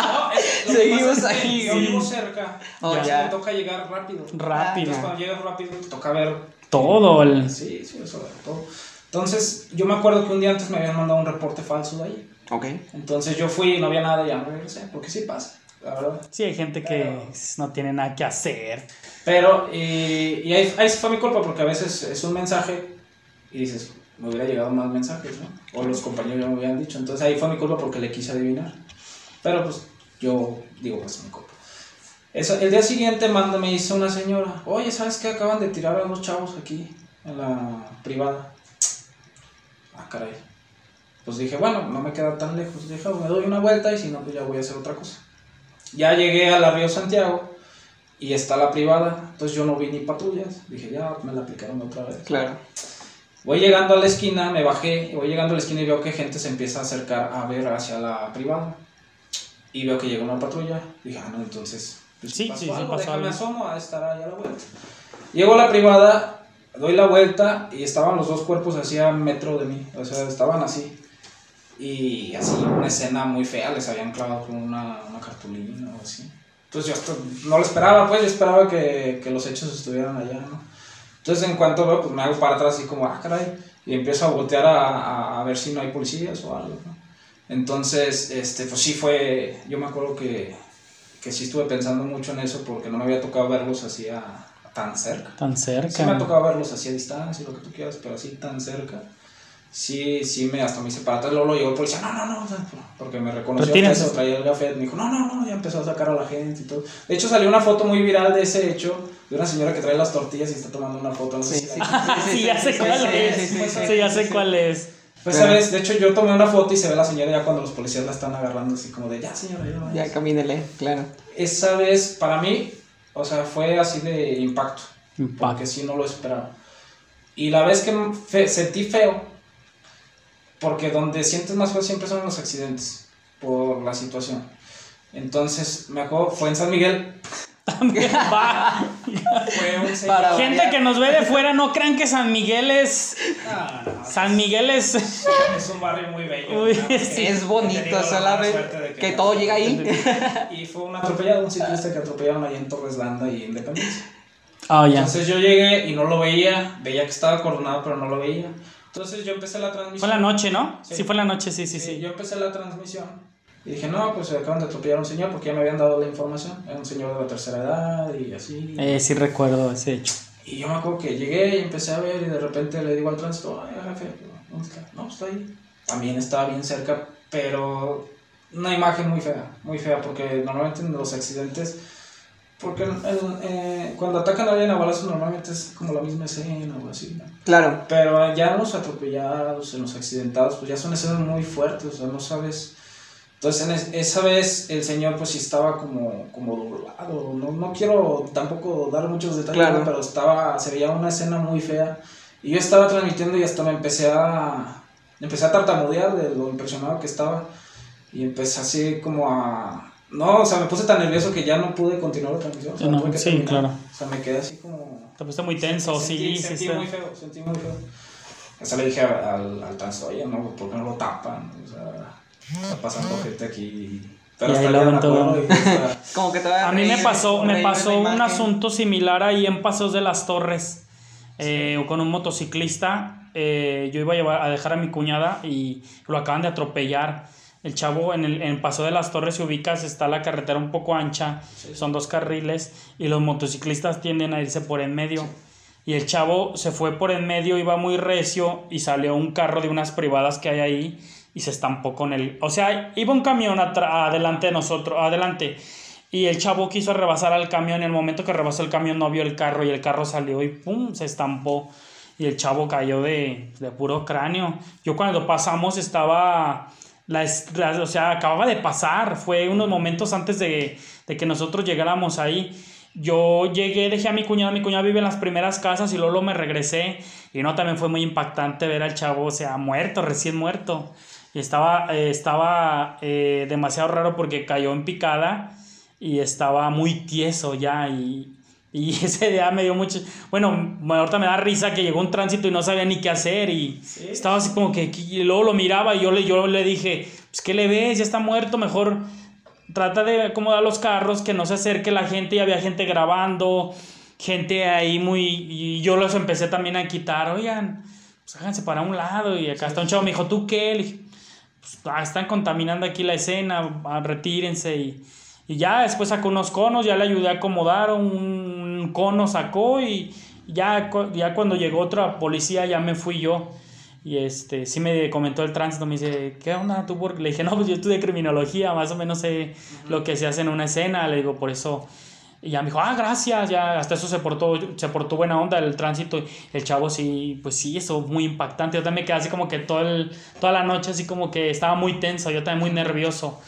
No, es- Seguimos pasa es que ahí. Yo vivo cerca. Oh, ya. ya. me toca llegar rápido. Rápido. Entonces, cuando llegas rápido, te toca ver. Todo el... Sí, sí, eso, todo. Entonces, yo me acuerdo que un día antes me habían mandado un reporte falso de ahí. Ok. Entonces, yo fui y no había nada, ya me regresé. Porque sí pasa, la verdad. Sí, hay gente que no tiene nada que hacer. Pero, y, y ahí, ahí fue mi culpa, porque a veces es un mensaje y dices, me hubiera llegado más mensajes, ¿no? O los compañeros ya me habían dicho. Entonces, ahí fue mi culpa porque le quise adivinar. Pero, pues, yo digo, pues, mi culpa. Eso, el día siguiente manda, me dice una señora, oye, ¿sabes qué? Acaban de tirar a los chavos aquí, en la privada. Ah, caray. Pues dije, bueno, no me queda tan lejos. Dije, "Oh, me doy una vuelta y si no, pues ya voy a hacer otra cosa. Ya llegué a la Río Santiago y está la privada, entonces yo no vi ni patrullas. Dije, ya me la aplicaron otra vez. Claro. Voy llegando a la esquina, me bajé, voy llegando a la esquina y veo que gente se empieza a acercar a ver hacia la privada. Y veo que llega una patrulla. Dije, ah, no, entonces. pues, Sí, pasó sí, sí, algo, pasó déjame algo. asomo a estar ahí a la vuelta. Llego a la privada, doy la vuelta y estaban los dos cuerpos así a metro de mí. O sea, estaban así. Y así, una escena muy fea, les habían clavado con una, una cartulina o así. Entonces yo hasta no lo esperaba, pues yo esperaba que, que los hechos estuvieran allá, ¿no? Entonces en cuanto veo, pues me hago para atrás así como, ah, caray, y empiezo a voltear a, a, ver si no hay policías o algo, ¿no? Entonces, este, pues sí fue, yo me acuerdo que, que sí estuve pensando mucho en eso porque no me había tocado verlos así a, tan cerca. Tan cerca. Sí me ha tocado verlos así a distancia, lo que tú quieras, pero así tan cerca. Sí, sí, me, hasta me hice para atrás, luego lo llegó el policía, no, no, no, porque me reconoció que se traía el gafet, me dijo, no, no, no, ya empezó a sacar a la gente y todo. De hecho, salió una foto muy viral de ese hecho, de una señora que trae las tortillas y está tomando una foto. No sí, sí, sí, ya sé cuál es, sí, ya sé cuál es. Pues, ¿sabes? De hecho, yo tomé una foto y se ve la señora ya cuando los policías la están agarrando, así como de, ya, señora, ya Ya, camínele, claro. Esa vez, para mí, o sea, fue así de impacto. Impacto. Porque sí no lo esperaba. Y la vez que sentí feo, porque donde sientes más feo siempre son los accidentes, por la situación. Entonces, me acuerdo, fue en San Miguel. Gente que nos ve de fuera, no crean que San Miguel es. San Miguel es. Es un barrio muy bello. Es bonito, solamente que, que todo llega ahí. y fue un atropellado, un ciclista que atropellaron ahí en Torres Landa y Independencia. Oh, ya. Entonces yo llegué y no lo veía, veía que estaba coronado, pero no lo veía. Entonces yo empecé la transmisión. Fue la noche, ¿no? Sí, fue la noche, sí, sí, sí, Yo empecé la transmisión y dije, no, pues acaban de atropellar a un señor porque ya me habían dado la información. Era un señor de la tercera edad y así. Eh, sí recuerdo ese hecho. Y yo me acuerdo que llegué y empecé a ver y de repente le digo al tránsito, ay, jefe, ¿dónde está? No, está ahí. También estaba bien cerca, pero una imagen muy fea, muy fea, porque normalmente en los accidentes porque eh, cuando atacan a alguien a balazos normalmente es como la misma escena o así. Claro. Pero ya en los atropellados, en los accidentados, pues ya son escenas muy fuertes, o sea, no sabes. Entonces, en esa vez el señor, pues sí estaba como, como doblado. No, no quiero tampoco dar muchos detalles, pero estaba, se veía una escena muy fea. Y yo estaba transmitiendo y hasta me empecé a, empecé a tartamudear de lo impresionado que estaba. Y empecé así como a, no, o sea, me puse tan nervioso que ya no pude continuar la transmisión. O sea, no, sí, claro. O sea, me quedé así como. Te pusiste muy tenso, sí, sí. Sentí muy feo, sentí muy feo. O sea, le dije al, al trans, oye, no, ¿por qué no lo tapan? O sea, está pasando gente aquí. Pero hasta ya todo. Como que te a mí me pasó, me pasó un asunto similar ahí en Pasos de las Torres. Eh, con un motociclista. Eh, yo iba a, llevar, a dejar a mi cuñada y lo acaban de atropellar el chavo en el, en Paso de las Torres, si ubicas, está la carretera un poco ancha, son dos carriles y los motociclistas tienden a irse por en medio. Y el chavo se fue por en medio, iba muy recio y salió un carro de unas privadas que hay ahí y se estampó con él. O sea, iba un camión adelante de nosotros, adelante. Y el chavo quiso rebasar al camión. En el momento que rebasó el camión no vio el carro y el carro salió y ¡pum! se estampó. Y el chavo cayó de, de puro cráneo. Yo cuando pasamos estaba la, o sea, acababa de pasar, fue unos momentos antes de, que nosotros llegáramos ahí. Yo llegué, dejé a mi cuñada, mi cuñada vive en las primeras casas y luego me regresé. Y no, también fue muy impactante ver al chavo, o sea, muerto, recién muerto. Y estaba, eh, estaba eh, demasiado raro porque cayó en picada y estaba muy tieso ya. Y, y ese día me dio mucho. Bueno, ahorita me da risa que llegó un tránsito y no sabía ni qué hacer. Y estaba así como que. Y luego lo miraba y yo le, yo le dije: Pues, ¿qué le ves? Ya está muerto. Mejor trata de acomodar los carros, que no se acerque la gente. Y había gente grabando, gente ahí muy. Y yo los empecé también a quitar. Oigan, pues háganse para un lado. Y acá está un chavo. Me dijo: ¿Tú qué? Le dije: pues, ah, están contaminando aquí la escena. Ah, retírense. Y. Y ya después sacó unos conos, ya le ayudé a acomodar, un cono sacó y ya, ya cuando llegó otra policía ya me fui yo. Y este, sí me comentó el tránsito, me dice, ¿qué onda tú? Le dije, no, pues yo estudié criminología, más o menos sé lo que se hace en una escena, le digo, por eso... Y ya me dijo, ah, gracias, ya hasta eso se portó, se portó buena onda el tránsito. El chavo sí, pues sí, eso muy impactante. Yo también me quedé así como que todo el, toda la noche así como que estaba muy tenso, yo también muy nervioso.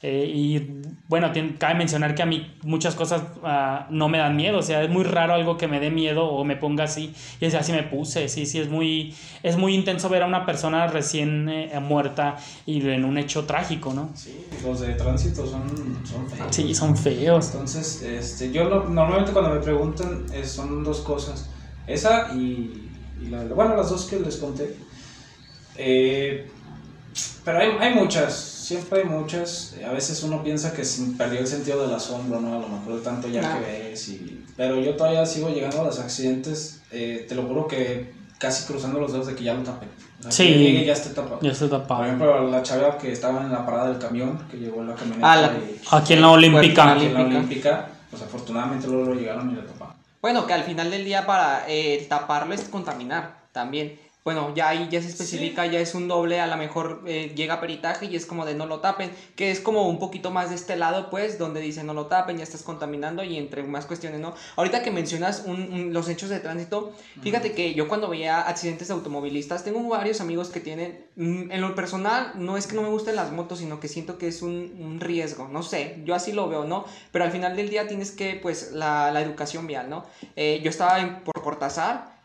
Eh, y bueno, cabe mencionar que a mí muchas cosas ah, no me dan miedo, o sea, es muy raro algo que me dé miedo o me ponga así, y es así me puse, sí, sí, es muy, es muy intenso ver a una persona recién eh, muerta y en un hecho trágico, ¿no? Sí, los de tránsito son, son feos. Sí, son feos. Entonces, este, yo normalmente cuando me preguntan eh, son dos cosas, esa y, la, bueno, las dos que les conté. pero hay, hay muchas siempre hay muchas. A veces uno piensa que se perdió el sentido del asombro, ¿no? A lo mejor de tanto ya que ves. Y... Pero yo todavía sigo llegando a los accidentes. Eh, te lo juro que casi cruzando los dedos de que ya lo tapen. O sea, Sí. y ya esté tapado. Ya está Por tapado. ejemplo, la chava que estaba en la parada del camión, que llegó en la camioneta Ah, la- y Aquí en la Olímpica. aquí en la Olímpica. Pues afortunadamente luego lo llegaron y la taparon. Bueno, que al final del día para eh, taparlo es contaminar también. Bueno, ya ahí ya se especifica, ya es un doble, a lo mejor eh, llega a peritaje y es como de no lo tapen, que es como un poquito más de este lado, pues, donde dice no lo tapen, ya estás contaminando y entre más cuestiones, ¿no? Ahorita que mencionas un- un- los hechos de tránsito, fíjate que yo cuando veía accidentes de automovilistas, tengo varios amigos que tienen, mm, en lo personal, no es que no me gusten las motos, sino que siento que es un, un riesgo, no sé, yo así lo veo, ¿no? Pero al final del día tienes que, pues, la, la educación vial, ¿no? Eh, yo estaba en, por Cortázar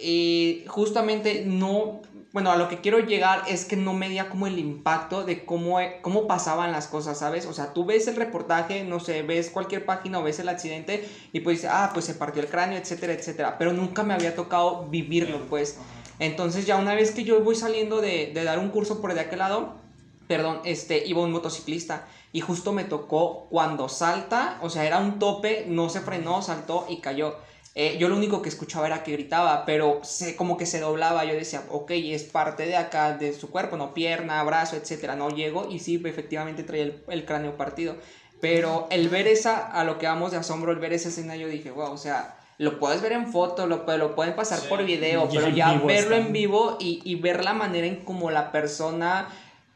y justamente no, bueno, a lo que quiero llegar es que no medía como el impacto de cómo, cómo pasaban las cosas, ¿sabes? O sea, tú ves el reportaje, no sé, ves cualquier página o ves el accidente y pues dices, ah, pues se partió el cráneo, etcétera, etcétera, pero nunca me había tocado vivirlo, pues. Entonces ya una vez que yo voy saliendo de, de dar un curso por de aquel lado, perdón, este, iba un motociclista y justo me tocó cuando salta, o sea, era un tope, no se frenó, saltó y cayó. Eh, yo lo único que escuchaba era que gritaba, pero se, como que se doblaba. Yo decía, ok, es parte de acá, de su cuerpo, no pierna, brazo, etcétera. No llego y sí, efectivamente traía el, el cráneo partido. Pero el ver esa, a lo que vamos de asombro, el ver esa escena, yo dije, wow, o sea, lo puedes ver en foto, lo, lo pueden pasar Sí. por video, pero ya verlo en vivo y, y ver la manera en cómo la persona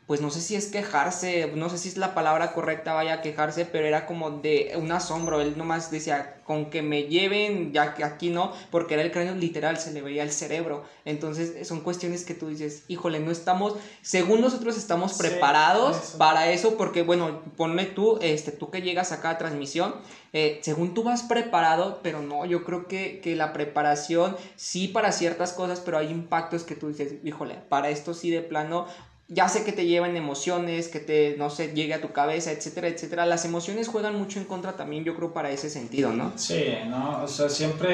pues no sé si es quejarse, no sé si es la palabra correcta, vaya a quejarse, pero era como de un asombro, él nomás decía, con que me lleven, ya que aquí no, porque era el cráneo literal, se le veía el cerebro, entonces son cuestiones que tú dices, híjole, no estamos, según nosotros estamos Sí, preparados eso. para eso, porque bueno, ponme tú, este, tú que llegas acá a transmisión, eh, según tú vas preparado, pero no, yo creo que, que la preparación sí para ciertas cosas, pero hay impactos que tú dices, híjole, para esto sí de plano, ya sé que te llevan emociones, que te, no sé, llegue a tu cabeza, etcétera, etcétera. Las emociones juegan mucho en contra también, yo creo, para ese sentido, ¿no? Sí, ¿no? O sea, siempre,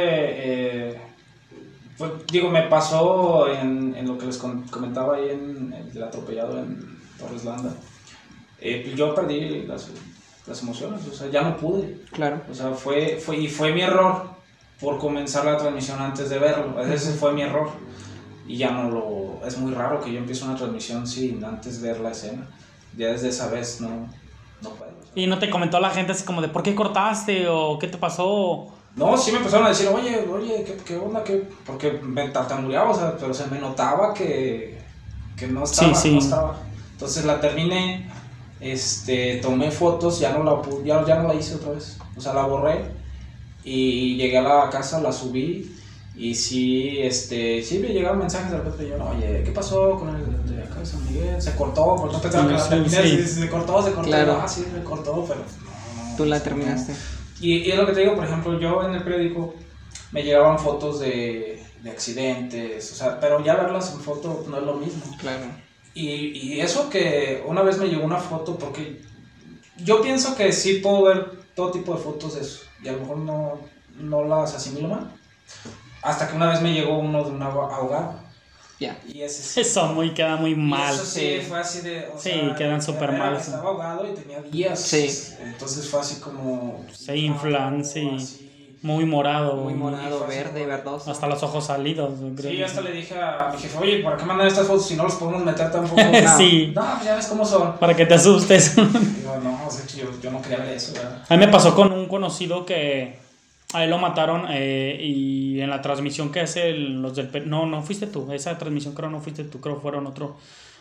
eh, fue- digo, me pasó en, en lo que les comentaba ahí en el atropellado en Torres Landa. Eh, pues yo perdí las, las emociones, o sea, ya no pude. Claro. O sea, fue, fue, y fue mi error por comenzar la transmisión antes de verlo. Ese fue mi error. Y ya no lo... Es muy raro que yo empiece una transmisión sin antes ver la escena. Ya desde esa vez no, no puedo. Y no te comentó la gente así como de ¿por qué cortaste? o ¿qué te pasó? No, sí me empezaron a decir, oye, oye, ¿qué, qué onda? ¿Qué? Porque me tartamudeaba, o sea, pero se me notaba que, que no estaba, Sí, sí. no estaba. Entonces la terminé, este, tomé fotos, ya no la ya, ya no la hice otra vez. O sea, la borré y llegué a la casa, la subí y sí, este, sí me llegaron mensajes de repente, yo, no, oye, ¿qué pasó con el de acá de San Miguel? Se cortó, porque no pensaba que la terminé, sí. se, se cortó, se cortó, Claro. ah, sí, se cortó, pero no, Tú la terminaste. Y, y es lo que te digo, por ejemplo, yo en el periódico me llegaban fotos de, de accidentes, o sea, pero ya verlas en foto no es lo mismo. Claro. Y, y eso que una vez me llegó una foto, porque yo pienso que sí puedo ver todo tipo de fotos de eso, y a lo mejor no, no las asimilo mal. Hasta que una vez me llegó uno de un agua ahogado. Ya. Y ese sí. Eso muy queda muy y mal. Eso sí, Sí. fue así de. O Sí, sea, quedan súper mal. Estaba ahogado y tenía días. Sí. Entonces fue así como. Se inflan, sí. así. Muy morado. Muy morado, verde, verdoso. Hasta los ojos salidos. creo. Sí, yo hasta le dije a mi jefe, oye, ¿para qué mandan estas fotos si no los podemos meter tampoco? No. sí, No, pues ya ves cómo son. para que te asustes. Digo, no, o sea, yo no quería ver eso, ¿verdad? A mí me pasó con un conocido que a él lo mataron eh, y en la transmisión que hace los del... No, no fuiste tú, esa transmisión creo no fuiste tú, creo fueron otro,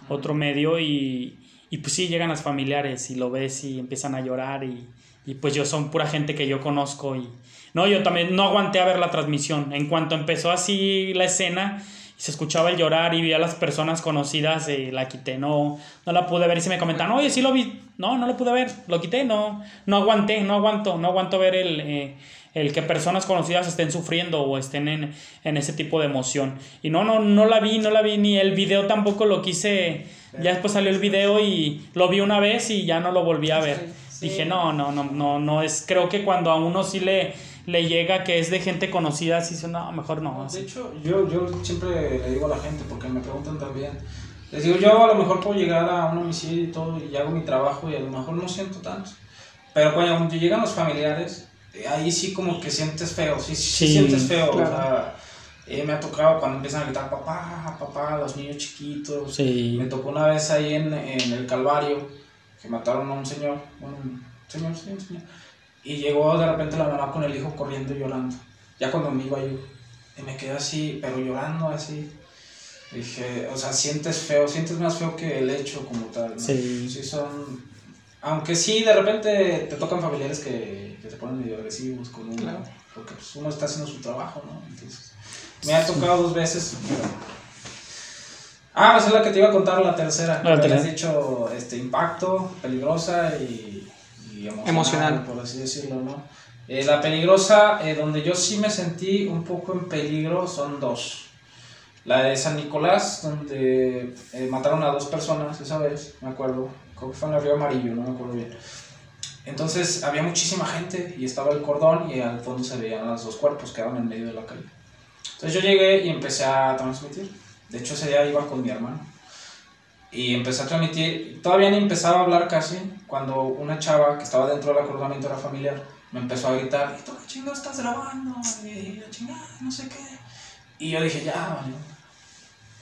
otro medio y, y pues sí, llegan las familiares y lo ves y empiezan a llorar y, y pues yo son pura gente que yo conozco y... No, yo también no aguanté a ver la transmisión. En cuanto empezó así la escena se escuchaba el llorar y vi a las personas conocidas, eh, la quité, no, no la pude ver y se me comentan, oye, sí lo vi, no, no lo pude ver, lo quité, no, no aguanté, no aguanto, no aguanto ver el, eh, el que personas conocidas estén sufriendo o estén en, en ese tipo de emoción. Y no, no, no la vi, no la vi, ni el video tampoco lo quise, ya después salió el video y lo vi una vez y ya no lo volví a ver. Sí. Dije, no, no, no, no, no, es, creo que cuando a uno sí le, le llega que es de gente conocida, sí dice, no, mejor no. De así. hecho, yo, yo siempre le digo a la gente, porque me preguntan también, les digo, yo a lo mejor puedo llegar a un homicidio y todo, y hago mi trabajo, y a lo mejor no siento tanto. Pero cuando llegan los familiares, ahí sí como que sientes feo, sí, sí, Sí, sientes feo. claro. O sea, Eh, me ha tocado cuando empiezan a gritar papá, papá, los niños chiquitos. Sí. Me tocó una vez ahí en, en el Calvario, que mataron a un señor, bueno, un señor, sí, un señor. Y llegó de repente la mamá con el hijo corriendo y llorando. Ya cuando me iba yo. Y me quedé así, pero llorando así. Dije, o sea, sientes feo, sientes más feo que el hecho como tal. ¿no? Sí. Sí son... Aunque sí, de repente te tocan familiares que, que se ponen medio agresivos con uno. Claro. Porque pues, uno está haciendo su trabajo, ¿no? Entonces, me ha tocado dos veces, pero... Ah, esa es la que te iba a contar, la tercera. La tercera. has dicho, este, impacto, peligrosa y, y emocional, Emocional. por así decirlo, ¿no? Eh, la peligrosa, eh, donde yo sí me sentí un poco en peligro, son dos. La de San Nicolás, donde eh, mataron a dos personas esa vez, me acuerdo. Creo que fue en el Río Amarillo, no me acuerdo bien. Entonces había muchísima gente y estaba el cordón y al fondo se veían los dos cuerpos que quedaban en medio de la calle. Entonces yo llegué y empecé a transmitir. De hecho ese día iba con mi hermano. Y empecé a transmitir. Todavía ni empezaba a hablar casi cuando una chava que estaba dentro del acordamiento era familiar me empezó a gritar, ¿y tú qué chingado estás grabando? Y la chingada, no sé qué. Y yo dije, ya, vale.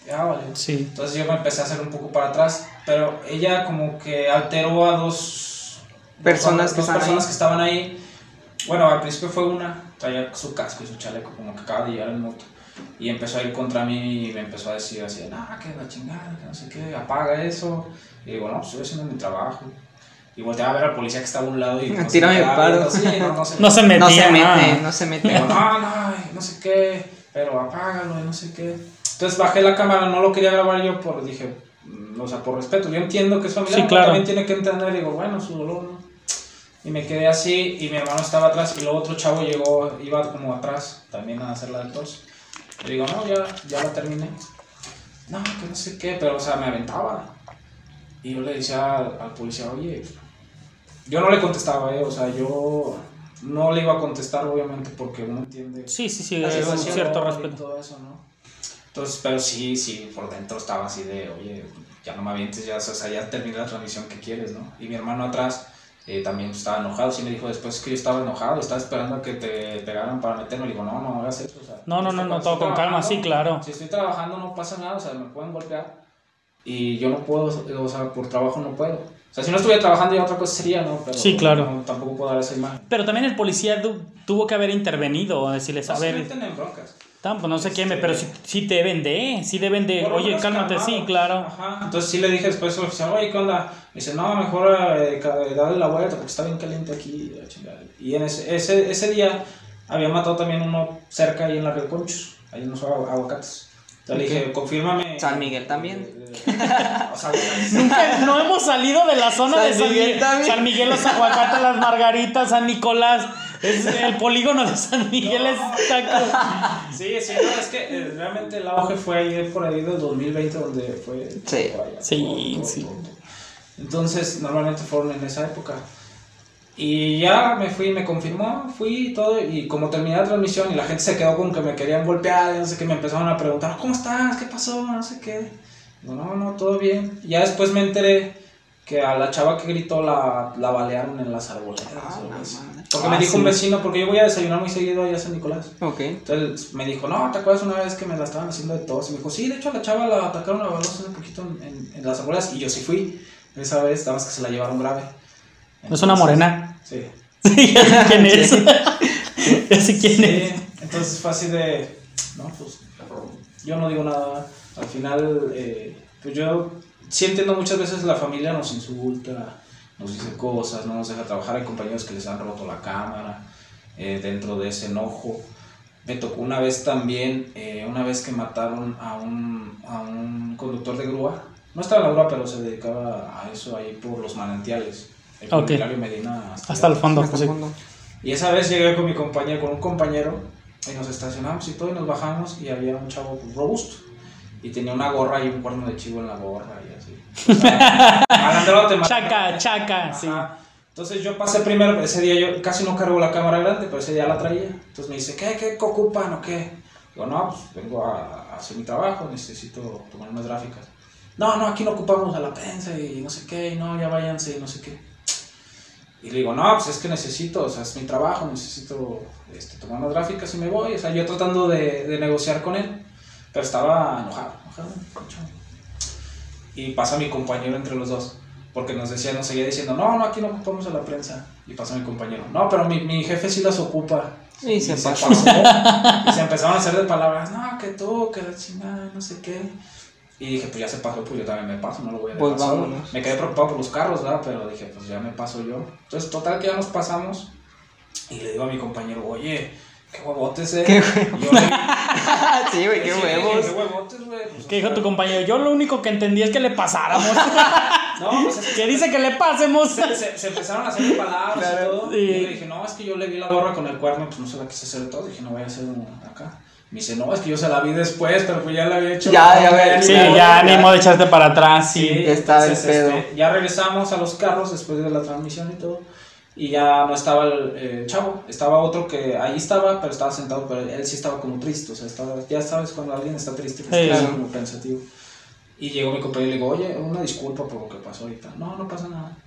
Ya, vale. Sí. Entonces yo me empecé a hacer un poco para atrás, pero ella como que alteró a dos Personas dos que están personas ahí. que estaban ahí. Bueno, al principio fue una, traía su casco y su chaleco, como que acaba de llegar en moto. Y empezó a ir contra mí y me empezó a decir así, nah, que la chingada, que no sé qué, apaga eso. Y digo, no, pues estoy haciendo mi trabajo. Y volteaba a ver al policía que estaba a un lado y... no se Tírame me el quedaba paro. sí, no, no se No se metía No se nada. mete, no se mete. Digo, no, no, no sé qué, pero apágalo y no sé qué. Entonces bajé la cámara, no lo quería grabar yo, por, dije, mm, o sea, por respeto. Yo entiendo que es familiar, Sí, claro. también tiene que entender, digo, bueno, su dolor, ¿no? Y me quedé así, y mi hermano estaba atrás, y luego otro chavo llegó, iba como atrás, también a hacer la del tos. Y digo, no, ya, ya la terminé. No, que no sé qué, pero, o sea, me aventaba. Y yo le decía al, al policía, oye, yo no le contestaba, ¿eh? O sea, yo no le iba a contestar, obviamente, porque uno entiende Sí, sí, sí, es un cierto y respeto. todo eso, ¿no? Entonces, pero sí, sí, por dentro estaba así de, oye, ya no me avientes, ya, o sea, ya terminé la transmisión que quieres, ¿no? Y mi hermano atrás eh, también estaba enojado, sí me dijo después que yo estaba enojado, estaba esperando a que te pegaran para meterme, le digo, no, no hagas eso, o sea, No, no, no, no, todo con calma, sí, claro. Si estoy trabajando no pasa nada, o sea, me pueden golpear y yo no puedo, o sea, por trabajo no puedo. O sea, si no estuviera trabajando ya otra cosa sería, ¿no? Pero Sí, claro. no, tampoco puedo dar esa imagen. Pero también el policía tu- tuvo que haber intervenido, decirles, a No se ver, meten en broncas. Tan, pues no queme, Este- pero sí, sí deben de, sí deben de, oye, cálmate, calmado. sí, claro. Ajá. Entonces sí le dije después al oficial, oye, ¿qué onda? Me dice, no, mejor eh, ca- darle la vuelta porque está bien caliente aquí. la chingada". Y en ese, ese, ese día había matado también uno cerca ahí en la Río Conchos, ahí en los agu- aguacates. Entonces le dije, confírmame. San Miguel también. Eh, eh, o sea, aguacates. Eh, No hemos salido de la zona San de San Miguel Miguel. San Miguel, los aguacates, las margaritas, San Nicolás. Es el polígono de San Miguel está co- Sí, sí, no, es que eh, realmente el auge fue ahí por ahí del 2020 donde fue... Sí. Sí, todo, todo, sí. todo, todo. Entonces, normalmente fueron en esa época. Y ya me fui, me confirmó, fui y todo, y como terminé la transmisión y la gente se quedó con que me querían golpear, y no sé qué, me empezaron a preguntar, ¿cómo estás? ¿Qué pasó? No sé qué. Digo, no, no, todo bien. Ya después me enteré que a la chava que gritó la, la balearon en las arboledas. Ah, Porque Ah, me dijo sí. un vecino, porque yo voy a desayunar muy seguido allá a San Nicolás. Ok. Entonces me dijo, no, ¿te acuerdas una vez que me la estaban haciendo de tos? Y me dijo, sí, de hecho a la chava la atacaron a balazos un poquito en, en, en las abuelas y yo sí fui. Esa vez, nada más que se la llevaron grave. Es una morena. Sí. Sí, ya sé quién es. Sí. Ya sé quién Sí, es. entonces fue así de, no, pues yo no digo nada. Al final, eh, pues yo sí entiendo muchas veces la familia nos insulta, nos dice cosas, no nos deja trabajar. Hay compañeros que les han roto la cámara eh, dentro de ese enojo. Me tocó una vez también, eh, una vez que mataron a un, a un conductor de grúa. No estaba en la grúa, pero se dedicaba a eso ahí por los manantiales. El Ok. Hilario Medina Hasta el fondo. Hasta el fondo. y esa vez llegué con mi compañero, con un compañero, y nos estacionamos y todo, y nos bajamos, y había un chavo pues, robusto. Y tenía una gorra y un cuerno de chivo en la gorra, y así. O sea, te. Chaca, chaca, sí. Ajá. Entonces yo pasé primero, ese día yo casi no cargo la cámara grande, pero ese día la traía. Entonces me dice, ¿qué, qué ocupan o qué? Digo, no, pues vengo a, a hacer mi trabajo, necesito tomar unas gráficas. No, no, aquí no ocupamos a la prensa y no sé qué, y no, ya váyanse y no sé qué. Y le digo, no, pues es que necesito, o sea, es mi trabajo, necesito este, tomar unas gráficas y me voy. O sea, yo tratando de, de negociar con él, pero estaba enojado, enojado, Y pasa mi compañero entre los dos, porque nos decía, nos seguía diciendo, no, no, aquí no ocupamos a la prensa. Y pasa mi compañero, no, pero mi, mi jefe sí las ocupa. Y, se, pasó. y se empezaron a hacer de palabras, no, que tú, que la chingada, no sé qué. Y dije, pues ya se pasó, pues yo también me paso, no lo voy a pues Me quedé preocupado por los carros, ¿verdad? Pero dije, pues ya me paso yo. Entonces, total que ya nos pasamos. Y le digo a mi compañero, oye, qué huevotes, eh. ¿Qué sí, güey, qué huevos. Qué huevotes, güey. Pues, ¿Qué dijo tu compañero? Yo lo único que entendí es que le pasáramos. no, pues es que dice que le pasemos. Se, se, empezaron a hacer palabras y todo. Y le dije, no, es que yo le vi la gorra con el cuerno, pues no se la quise hacer todo. Dije, no voy a hacer uno acá. Me dice, no, es que yo se la vi después, pero pues ya la había hecho. Ya, ya, Sí, ya, ni modo de echarte para atrás. Sí, está el pedo. Este, ya regresamos a los carros después de la transmisión y todo. Y ya no estaba el eh, chavo, estaba otro que ahí estaba, pero estaba sentado, pero él sí estaba como triste. O sea, estaba, ya sabes cuando alguien está triste, que está como pensativo. Y llegó mi compañero y le digo, oye, una disculpa por lo que pasó ahorita. No, no pasa nada.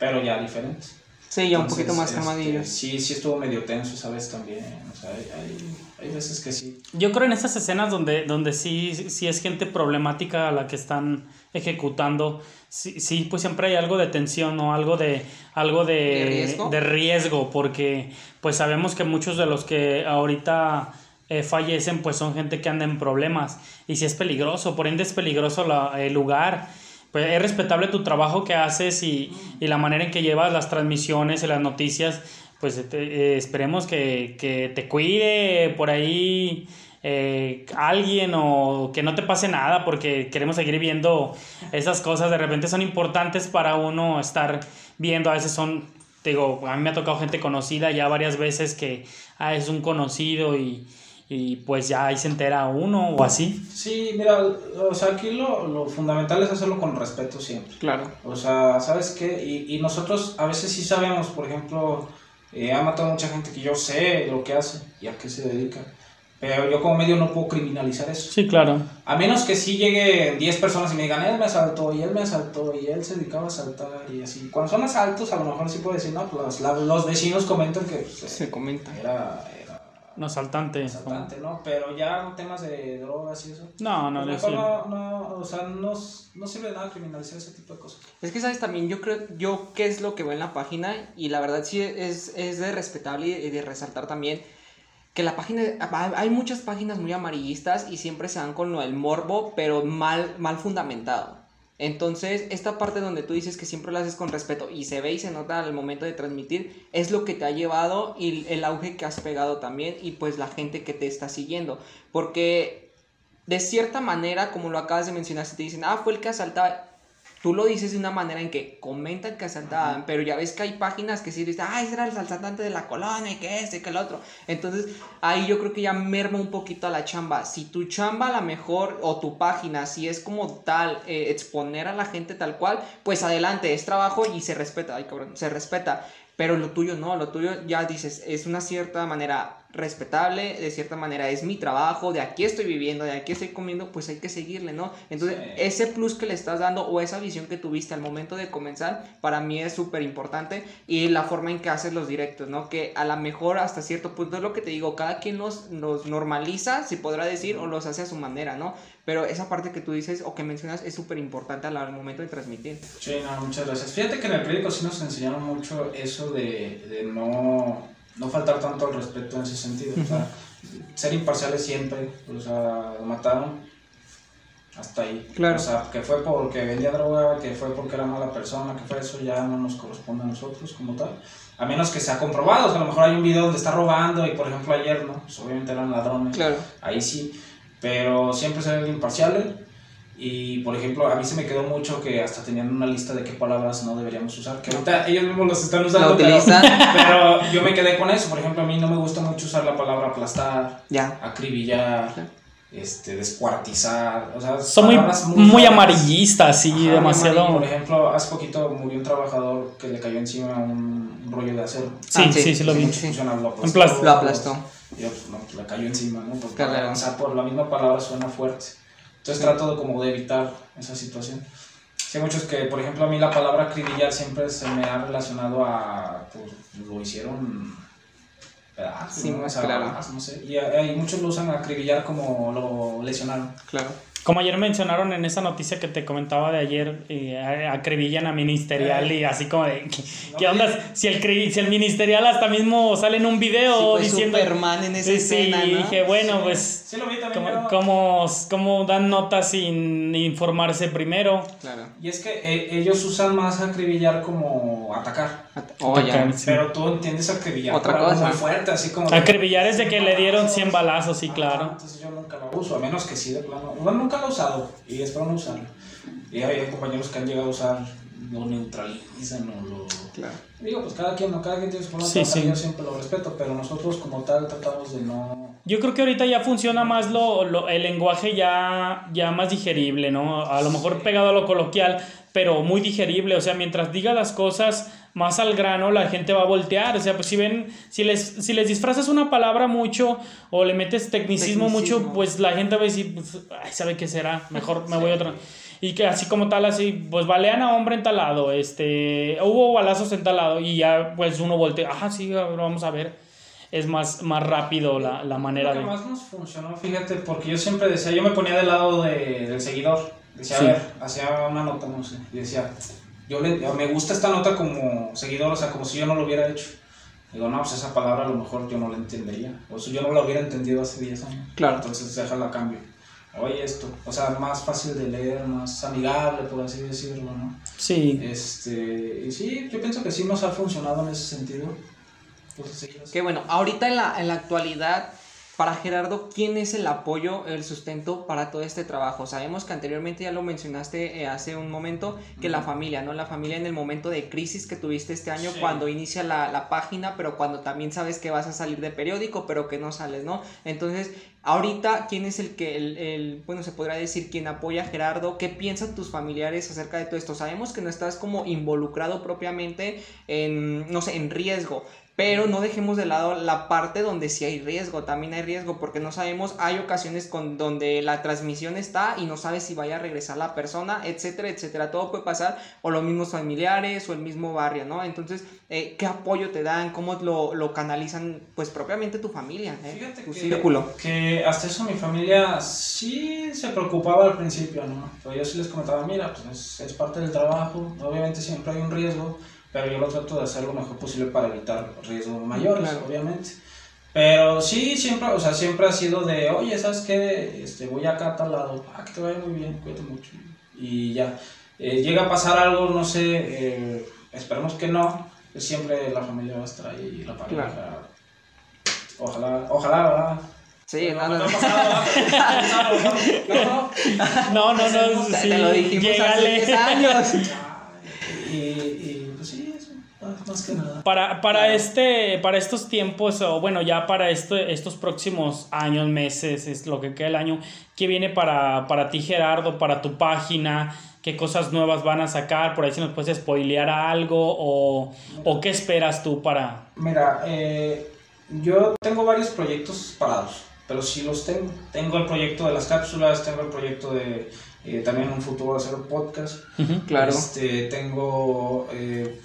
Pero ya diferente. Sí, ya un poquito más este, sí, sí estuvo medio tenso esa vez también. O sea, hay, hay, veces que sí. Yo creo en esas escenas donde, donde sí, sí es gente problemática a la que están ejecutando. Sí, sí pues siempre hay algo de tensión o algo de algo de, ¿De, riesgo? de riesgo porque pues sabemos que muchos de los que ahorita eh, fallecen pues son gente que anda en problemas y si es peligroso, por ende es peligroso la, el lugar pues es respetable tu trabajo que haces y, y, la manera en que llevas las transmisiones y las noticias, pues eh, esperemos que, que, te cuide por ahí eh, alguien o que no te pase nada porque queremos seguir viendo esas cosas, de repente son importantes para uno estar viendo, a veces son, digo, a mí me ha tocado gente conocida ya varias veces que ah, es un conocido y y pues ya ahí se entera uno o así. Sí, mira, o sea, aquí lo, lo fundamental es hacerlo con respeto siempre. Claro. O sea, ¿sabes qué? Y, y nosotros a veces sí sabemos, por ejemplo, eh, ha matado a mucha gente que yo sé lo que hace y a qué se dedica. Pero yo como medio no puedo criminalizar eso. Sí, claro. A menos que sí llegue 10 personas y me digan, él me asaltó y él me asaltó y él se dedicaba a asaltar y así. Cuando son asaltos a lo mejor sí puedo decir, no, pues los, los vecinos comentan que... Pues, se comenta. Era, un asaltante. asaltante, ¿no? Pero ya temas de drogas y eso. No, no, pues no, no, o sea, no, no sirve de nada criminalizar ese tipo de cosas. Es que, ¿sabes? También yo creo, yo qué es lo que veo en la página y la verdad sí es, es de respetable y de resaltar también que la página, hay muchas páginas muy amarillistas y siempre se dan con lo del morbo, pero mal, mal fundamentado. Entonces, esta parte donde tú dices que siempre lo haces con respeto y se ve y se nota al momento de transmitir, es lo que te ha llevado y el auge que has pegado también y pues la gente que te está siguiendo. Porque de cierta manera, como lo acabas de mencionar, si te dicen, ah, fue el que asaltaba, tú lo dices de una manera en que comentan que asaltaban, pero ya ves que hay páginas que sí dicen, ah, ese era el asaltante de la colonia y que este, que el otro. Entonces, ahí yo creo que ya merma un poquito a la chamba. Si tu chamba a la mejor, o tu página, si es como tal, eh, exponer a la gente tal cual, pues adelante, es trabajo y se respeta, ay cabrón, se respeta. Pero lo tuyo no, lo tuyo ya dices, es una cierta manera respetable, de cierta manera es mi trabajo, de aquí estoy viviendo, de aquí estoy comiendo, pues hay que seguirle, ¿no? Entonces, ese plus que le estás dando o esa visión que tuviste al momento de comenzar, para mí es súper importante y la forma en que haces los directos, ¿no? Que a lo mejor hasta cierto punto es lo que te digo, cada quien los, los normaliza, si podrá decir, o los hace a su manera, ¿no? Pero esa parte que tú dices o que mencionas es súper importante al momento de transmitir. Sí, no, muchas gracias. Fíjate que en el periódico sí nos enseñaron mucho eso de, de no no faltar tanto al respeto en ese sentido. O sea, ser imparciales siempre. O sea, lo mataron hasta ahí. Claro. O sea, que fue porque vendía droga, que fue porque era mala persona, que fue eso, ya no nos corresponde a nosotros como tal. A menos que sea comprobado. O sea, a lo mejor hay un video donde está robando y, por ejemplo, ayer, ¿no? Pues obviamente eran ladrones. Claro. Ahí sí. Pero siempre ser imparciales y por ejemplo, a mí se me quedó mucho que hasta tenían una lista de qué palabras no deberíamos usar, que ahorita ellos mismos los están usando, pero, pero, yo me quedé con eso. Por ejemplo, a mí no me gusta mucho usar la palabra aplastar, ya. acribillar, este, descuartizar. O sea, son muy, muy, amarillistas, sí, demasiado. Por ejemplo, hace poquito murió un trabajador que le cayó encima un rollo de acero. Sí, ah, sí, sí, lo vi. Sí, lo aplastó. Lo aplastó. Y pues, no, pues, le cayó encima, ¿no? Porque o sea, por la misma palabra suena fuerte. Entonces trato de, como de evitar esa situación. Sí, hay muchos que, por ejemplo, a mí la palabra acribillar siempre se me ha relacionado a, pues, lo hicieron pedazos, Sí, ¿no? O sea, claro. no sé. Y hay, muchos lo usan acribillar como lo lesionaron. Claro. Como ayer mencionaron en esa noticia que te comentaba de ayer, eh, acribillan a ministerial y así como de, ¿qué, qué onda? Si el, si el ministerial hasta mismo sale en un video Sí, fue diciendo... Superman en esa Sí, sí, escena, ¿no? dije, bueno, pues... Sí, lo vi también. ¿Cómo, yo. cómo, cómo dan notas sin informarse primero? Claro. Y es que eh, ellos usan más acribillar como atacar. Oh, ya. Sí. Pero tú entiendes acribillar Otra cosa. muy fuerte, así como... de- Acribillar es de que le dieron 100 balazos, sí, claro. Entonces yo nunca lo uso, a menos que sí de plano. Bueno, nunca lo he usado y espero no usarlo. Y hay compañeros que han llegado a usar, lo neutralizan o lo. Claro. Digo, pues cada quien, ¿no? cada quien tiene su forma Sí, sí. yo siempre lo respeto, pero nosotros como tal tratamos de no. Yo creo que ahorita ya funciona más lo, lo- el lenguaje ya, ya más digerible, ¿no? A lo mejor pegado a lo coloquial, pero muy digerible. O sea, mientras diga las cosas más al grano, la gente va a voltear. O sea, pues si ven, si les, si les disfrazas una palabra mucho o le metes tecnicismo, Tecnicismo. mucho, pues la gente va a decir, pues, ay, ¿sabe qué será? Mejor me voy a otra. Y que así como tal, así, pues balean a hombre en tal lado, este, hubo balazos en tal lado y ya pues uno voltea, ah, sí, vamos a ver. Es más, más rápido la, la manera Lo de... que más nos funcionó, fíjate, porque yo siempre decía, yo me ponía del lado de- del seguidor. Decía, Sí. a ver, hacía una nota, no sé, y decía, yo le, me gusta esta nota como seguidor, o sea, como si yo no lo hubiera hecho. Digo, no, pues esa palabra a lo mejor yo no la entendería. O sea, yo no la hubiera entendido hace 10 años. Claro. Entonces déjala cambio. Oye, esto. O sea, más fácil de leer, más amigable, por así decirlo, ¿no? Sí. Este, y sí, yo pienso que sí nos ha funcionado en ese sentido. Pues. Que bueno, ahorita en la, en la actualidad, para Gerardo, ¿quién es el apoyo, el sustento para todo este trabajo? Sabemos que anteriormente ya lo mencionaste eh, hace un momento, que la familia, ¿no? La familia en el momento de crisis que tuviste este año, Sí. cuando inicia la, la página, pero cuando también sabes que vas a salir de periódico, pero que no sales, ¿no? Entonces, ahorita, ¿quién es el que, el, el- bueno, se podrá decir, quién apoya a Gerardo? ¿Qué piensan tus familiares acerca de todo esto? Sabemos que no estás como involucrado propiamente en, no sé, en riesgo, pero no dejemos de lado la parte donde sí hay riesgo, también hay riesgo, porque no sabemos, hay ocasiones con donde la transmisión está y no sabes si vaya a regresar la persona, etcétera, etcétera, todo puede pasar, o los mismos familiares o el mismo barrio, ¿no? Entonces, eh, ¿qué apoyo te dan? ¿Cómo lo, lo canalizan, pues propiamente tu familia, eh? Fíjate tu que, círculo? que hasta eso mi familia sí se preocupaba al principio, ¿no? Pero yo sí les comentaba, mira, pues es, es parte del trabajo, obviamente siempre hay un riesgo, pero yo lo trato de hacer lo mejor posible para evitar riesgos mayores, Claro. obviamente. Pero sí, siempre, o sea, siempre ha sido de, oye, ¿sabes qué? Este, voy acá a tal lado, ah, que te vaya muy bien, cuídate mucho. Y ya, Eh, llega a pasar algo, no sé, eh, esperemos que no, siempre la familia va a estar ahí, la pareja. Ojalá, ojalá, ¿verdad? Sí, no, no, no, no, no. no, no, No, no, Te- no, sí, te lo dijimos hace llégale. 10 años. Y, más- más que nada. Para, para, este, para estos tiempos, o bueno, ya para este, estos próximos años, meses, es lo que queda el año, ¿qué viene para, para ti, Gerardo, para tu página? ¿Qué cosas nuevas van a sacar? Por ahí si nos puedes spoilear algo o, o qué esperas tú para... Mira, eh, yo tengo varios proyectos parados, pero sí los tengo. Tengo el proyecto de las cápsulas, tengo el proyecto de eh, también en un futuro hacer un podcast. Claro. Este, tengo, eh,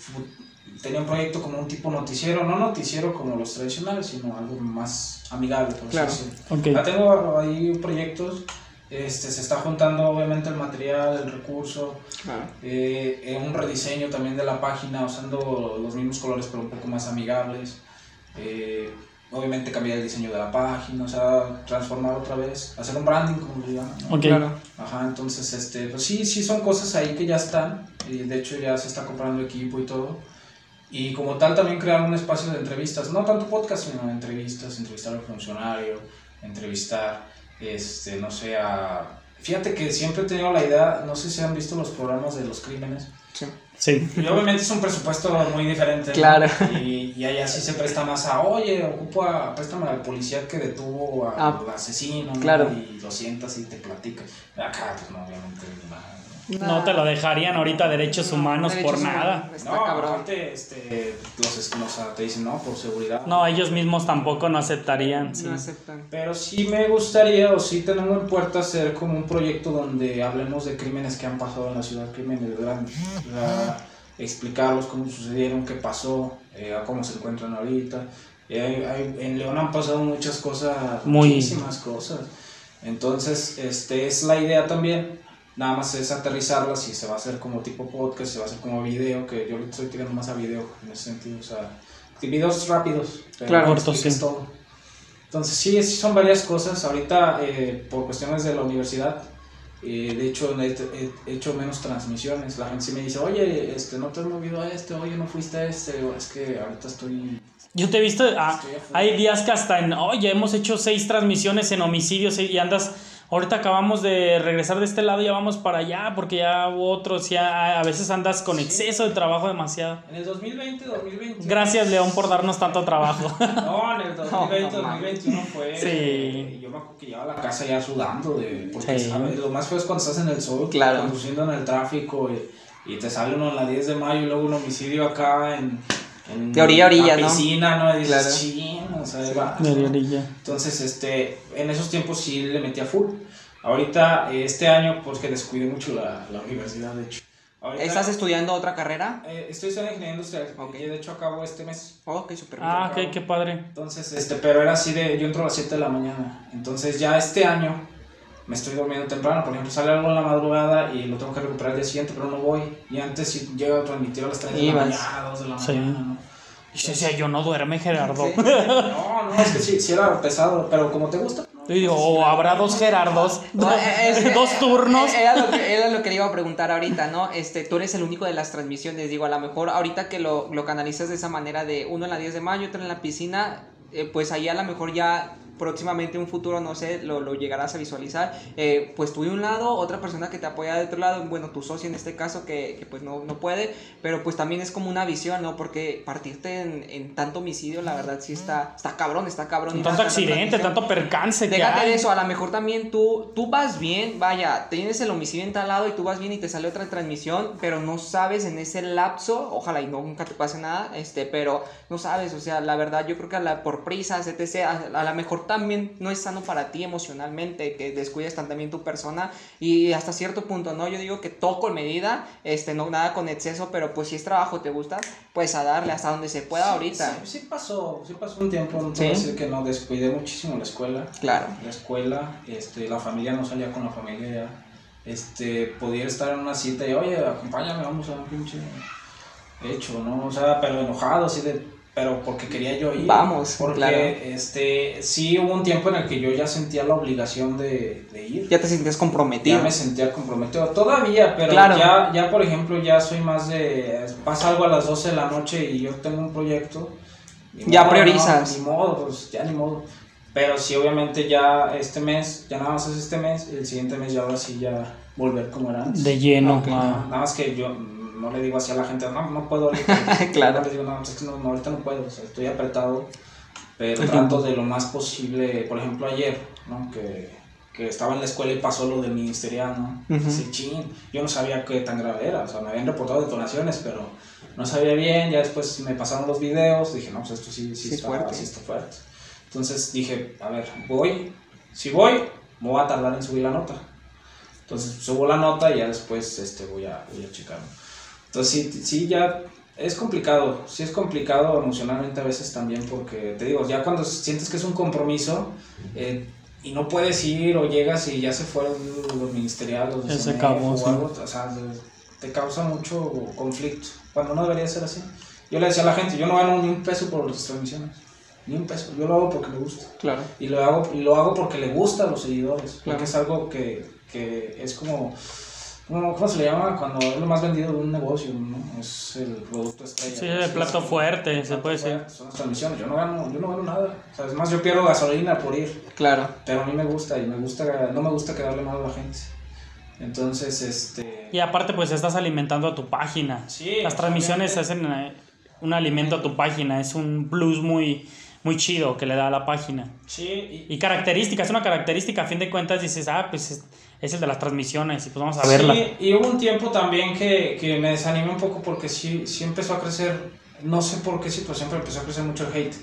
tenía un proyecto como un tipo noticiero, no noticiero como los tradicionales, sino algo más amigable, por así Claro. decirlo. Ok. Ya tengo ahí proyectos, este, se está juntando obviamente el material, el recurso, Claro. eh, un rediseño también de la página usando los mismos colores pero un poco más amigables. Eh, obviamente cambiar el diseño de la página, o sea, transformar otra vez, hacer un branding como le llaman. ¿no? Ok. Claro. Ajá, entonces, este, pues sí, sí son cosas ahí que ya están, y de hecho ya se está comprando equipo y todo. Y como tal también crear un espacio de entrevistas, no tanto podcast, sino entrevistas, entrevistar al funcionario, entrevistar, este, no sé, a... Fíjate que siempre he tenido la idea, no sé si han visto los programas de los crímenes, Sí. Sí. y obviamente es un presupuesto muy diferente. ¿no? Claro. Y, y ahí así se presta más a, oye, ocupa, préstame al policía que detuvo al Ah, asesino, ¿no? claro. Y lo sientas y te platica. Acá, pues no, obviamente, nada. No te lo dejarían ahorita derechos humanos por nada. Está no, cabrón. aparte, este, los, te dicen, no, por seguridad. No, ellos mismos tampoco no aceptarían. sí. No aceptan. Pero sí me gustaría, o sí tenemos en puerta hacer como un proyecto donde hablemos de crímenes que han pasado en la ciudad, crímenes grandes. Explicarlos cómo sucedieron, qué pasó, eh, a cómo se encuentran ahorita. Eh, hay- hay- en León han pasado muchas cosas, Muy- muchísimas cosas. Entonces, este es la idea también. Nada más es aterrizarlas y se va a hacer como tipo podcast, se va a hacer como video, que yo le estoy tirando más a video en ese sentido. O sea, videos rápidos, pero Claro. Cortos, sí. todo. Entonces sí, sí son varias cosas. Ahorita eh, por cuestiones de la universidad, eh, de hecho he, he- he hecho menos transmisiones. La gente sí me dice, oye, este, no te has movido a este, oye, no fuiste a este. Es que ahorita estoy... Yo te he visto, ah, hay días que hasta en, oye, hemos hecho seis transmisiones en homicidios y andas, ahorita acabamos de regresar de este lado y ya vamos para allá porque ya hubo otros, ya a veces andas con Sí. exceso de trabajo demasiado. En el 2020, 2021... Gracias León por darnos tanto trabajo. No, en el 2020, No, no 2021 fue... Sí. eh, yo me acuerdo que llegaba a la casa ya sudando, de, porque Sí. ¿sabes? lo más feo es cuando estás en el sol, Claro. conduciendo en el tráfico y, y te sale uno en la 10 de mayo y luego un homicidio acá en... en De orilla a orilla, la ¿no? piscina, ¿no? Y dices, Claro. Entonces, este, en esos tiempos sí le metí a full. Ahorita, eh, este año, pues que descuidé mucho la, la universidad, de hecho. Ahorita, ¿Estás estudiando otra carrera? eh, estoy estudiando ingeniería industrial, Ok. y de hecho acabo este mes. Oh, ok, súper Ah, acabo. ok, qué padre. Entonces, este, pero era así de, yo entro a las 7 de la mañana. Entonces ya este año me estoy durmiendo temprano. Por ejemplo, sale algo en la madrugada y lo tengo que recuperar el día siguiente, pero no voy. Y antes sí llego a transmitir a las 3 de la mañana, 2 de la Sí. mañana, ¿no? Y yo decía, yo no duerme Gerardo. Sí. No, no, es que sí, sí era pesado, pero como te gusta. Y digo, o habrá dos Gerardos, No, es- dos turnos. Eh, Era lo, que, era lo que le iba a preguntar ahorita, ¿no? Este, tú eres el único de las transmisiones, digo, a lo mejor ahorita que lo, lo canalizas de esa manera de uno en la 10 de mayo, otro en la piscina, eh, pues ahí a lo mejor ya próximamente un futuro, no sé, lo, lo llegarás a visualizar, eh, pues tú de un lado, otra persona que te apoya de otro lado, bueno, tu socio en este caso que, que pues no, no puede, pero pues también es como una visión, ¿no? Porque partirte en, en tanto homicidio, la verdad sí está, está cabrón, está cabrón. y Tanto accidente, tanto percance que Déjate de hay. eso, a lo mejor también tú, tú vas bien, vaya, tienes el homicidio en tal lado y tú vas bien y te sale otra transmisión, pero no sabes en ese lapso, ojalá y no, nunca te pase nada, este, pero no sabes, o sea, la verdad yo creo que a la, por prisas, etc., a, a lo mejor también no es sano para ti emocionalmente, que descuides también tu persona y hasta cierto punto, ¿no? Yo digo que todo con medida, este, no nada con exceso, pero pues si es trabajo, te gusta, pues a darle hasta donde se pueda ahorita. Sí, sí pasó, sí pasó un tiempo, no Sí. a decir que no, descuidé muchísimo la escuela. Claro. La escuela, este, la familia no salía con la familia ya. Este, podía estar en una cita y, oye, acompáñame, vamos a un pinche hecho, ¿no? O sea, pero enojado, así de, pero porque quería yo ir. Vamos, porque, claro. este, sí hubo un tiempo en el que yo ya sentía la obligación de, de ir. Ya te sientes comprometido. Ya me sentía comprometido. Todavía, pero Claro. ya, ya, por ejemplo, ya soy más de. Pasa algo a las 12 de la noche y yo tengo un proyecto. ni Ya modo, priorizas. ¿no? Ni modo, pues ya ni modo. Pero sí, obviamente, ya este mes, ya nada más es este mes, y el siguiente mes ya ahora sí ya volver como era antes. De lleno. Ok. ah. Nada más que yo no le digo así a la gente, no, no puedo ahorita. Claro. No les digo, no, es que no, no, ahorita no puedo, o sea, estoy apretado. Pero trato de lo más posible, por ejemplo, ayer, ¿no? Que, que estaba en la escuela y pasó lo del ministerial, ¿no? Ujú. Así, chin, yo no sabía qué tan grave era, o sea, me habían reportado detonaciones, pero no sabía bien, ya después me pasaron los videos, dije, no, pues esto sí, sí, Sí, está, fuerte. sí está fuerte. Entonces dije, a ver, voy, si voy, me voy a tardar en subir la nota. Entonces subo la nota y ya después este, voy, a, voy a checarlo. Entonces sí, sí, ya es complicado, sí es complicado emocionalmente a veces también porque, te digo, ya cuando sientes que es un compromiso eh, y no puedes ir o llegas y ya se fueron los ministeriales, los de Ya se CENEF acabó, o sí. algo, o sea, te causa mucho conflicto, cuando no debería ser así. Yo le decía a la gente, yo no gano ni un peso por las transmisiones, ni un peso, yo lo hago porque me gusta. Claro. Y lo hago, y lo hago porque le gusta a los seguidores. Claro. Porque es algo que, que es como. ¿Cómo, cómo se le llama? Cuando es lo más vendido de un negocio, ¿no? Es el producto estrella. Sí, ¿no? el plato fuerte, se plato puede decir. Son las transmisiones. Yo no gano, yo no gano nada. O sea, es más, yo pierdo gasolina por ir. Claro. Pero a mí me gusta y me gusta, no me gusta quedarle mal a la gente. Entonces, este. Y aparte, pues estás alimentando a tu página. Sí, Las transmisiones hacen eh, un alimento a tu página. Es un plus muy, muy chido que le da a la página. Sí, Y características, una característica, a fin de cuentas dices, ah, pues es, el de las transmisiones y pues vamos a verla. Sí, y hubo un tiempo también que, que me desanimé un poco porque sí, sí empezó a crecer, no sé por qué situación, pero empezó a crecer mucho hate,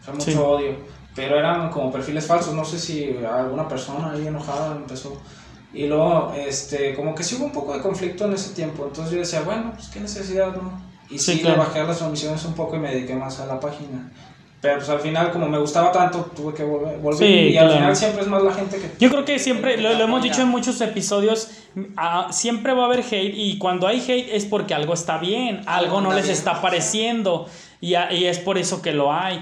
o sea, mucho Sí. odio. Pero eran como perfiles falsos, no sé si alguna persona ahí enojada empezó. Y luego, este, como que sí hubo un poco de conflicto en ese tiempo. Entonces yo decía, bueno, pues qué necesidad, ¿no? Y Sí, sí, claro. le bajé las transmisiones un poco y me dediqué más a la página. Pero pues al final, como me gustaba tanto, tuve que volver. volver Sí, y al claro. final siempre es más la gente que... Yo creo que siempre, lo, lo hemos dicho en muchos episodios, ah, siempre va a haber hate y cuando hay hate es porque algo está bien, algo Algo no les bien. está pareciendo y, a- y es por eso que lo hay.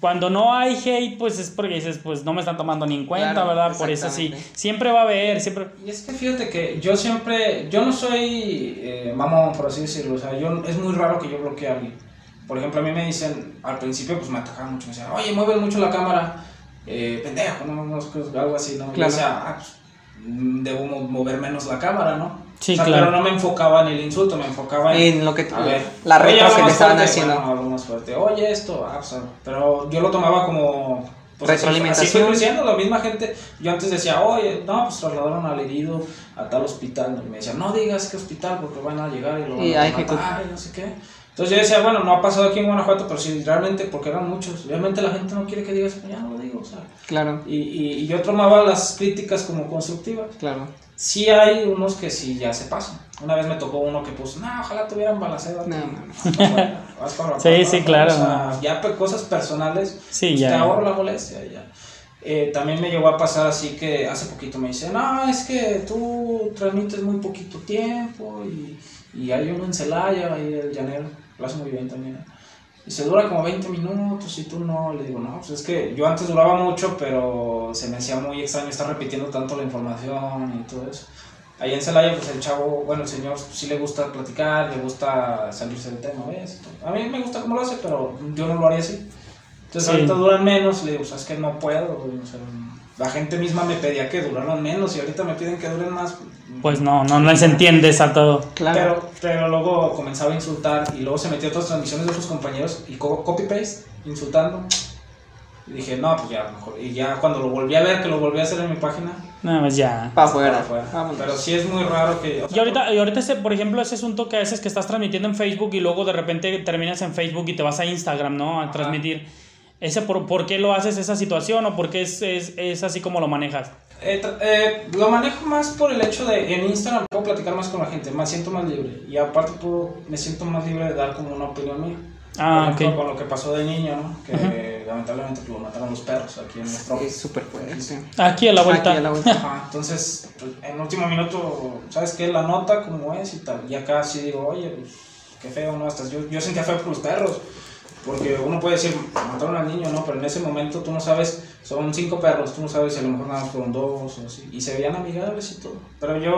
Cuando no hay hate, pues es porque dices, pues no me están tomando ni en cuenta, Claro, ¿verdad? Por eso sí, siempre va a haber, siempre... Y es que fíjate que yo siempre, yo no soy eh, mamón, por así decirlo, o sea, yo, es muy raro que yo bloquee a alguien. Por ejemplo, a mí me dicen, al principio pues me atacaban mucho, me decían, oye, mueves mucho la cámara, eh, pendejo, ¿no? No, algo así, ¿no? Y Claro. decía, ah, pues, mm, debo mo- mover menos la cámara, ¿no? Sí, O sea, claro. Pero no me enfocaba en el insulto, me enfocaba en... En lo que A ver, la habla que le estaban fuerte, haciendo. bueno, más fuerte. Oye, esto, ah, o sea, pero yo lo tomaba como. pues, Retroalimentación. Así fue creciendo, la misma gente. Yo antes decía, oye, no, pues trasladaron al herido a tal hospital. Y me decían, no digas qué hospital porque van a llegar y lo van Y a matar y no sé qué. Entonces yo decía, bueno, no ha pasado aquí en Guanajuato, pero sí, realmente, porque eran muchos. Realmente la gente no quiere que digas, pues ya no lo digo, o sea. Claro, Y, y, y yo tomaba las críticas como constructivas. claro. Sí hay unos que sí ya se pasan. Una vez me tocó uno que puso, no, ojalá tuvieran balacera. No, Vas para- vas Sí, para- sí, vas claro. para- ya pe- cosas personales, Sí, pues, ya. te ahorro la molestia. Ya. Eh, también me llegó a pasar así que hace poquito me dice, no, es que tú transmites muy poquito tiempo y, y hay uno en Celaya, ahí el llanero, lo hace muy bien también. ¿eh? Y se dura como 20 minutos y tú no. Le digo, no, pues es que yo antes duraba mucho, pero se me hacía muy extraño estar repitiendo tanto la información y todo eso. Ahí en Celaya, pues el chavo, bueno, el señor sí le gusta platicar, le gusta salirse del tema, ¿ves? A mí me gusta cómo lo hace, pero yo no lo haría así. Entonces Sí. ahorita duran menos, le digo, pues es que no puedo. o sea, la gente misma me pedía que duraran menos y ahorita me piden que duren más. Pues no, no les entiendes a todo. Claro. Pero, pero luego comenzaba a insultar y luego se metió a otras transmisiones de otros compañeros y co- copy-paste, insultando. Y dije, no, pues ya, mejor. Y ya cuando lo volví a ver, que lo volví a hacer en mi página, Nada más ya. para afuera. para afuera. Vámonos. Pero sí es muy raro que... o sea, Y ahorita, y ahorita ese, por ejemplo, ese asunto que haces que estás transmitiendo en Facebook y luego de repente terminas en Facebook y te vas a Instagram, ¿no? A Ajá. Ese por, ¿Por qué lo haces esa situación o por qué es, es, es así como lo manejas? Eh, eh, lo manejo más por el hecho de en Instagram puedo platicar más con la gente, me siento más libre y aparte puedo, me siento más libre de dar como una opinión mía. Ah, por ejemplo, ok. con lo que pasó de niño, ¿no? Que lamentablemente pues, lo mataron los perros aquí en nuestro Es súper fuerte. sí. Aquí a la vuelta. Aquí a la vuelta. Ajá, entonces, pues, en último minuto, ¿sabes qué? La nota como es y tal. Y acá sí digo, oye, pues, qué feo, ¿no? Hasta yo, yo sentía feo por los perros. Porque uno puede decir, mataron al niño, ¿no? Pero en ese momento tú no sabes, son cinco perros, tú no sabes si a lo mejor nada más fueron dos o así. Y se veían amigables y todo. Pero yo,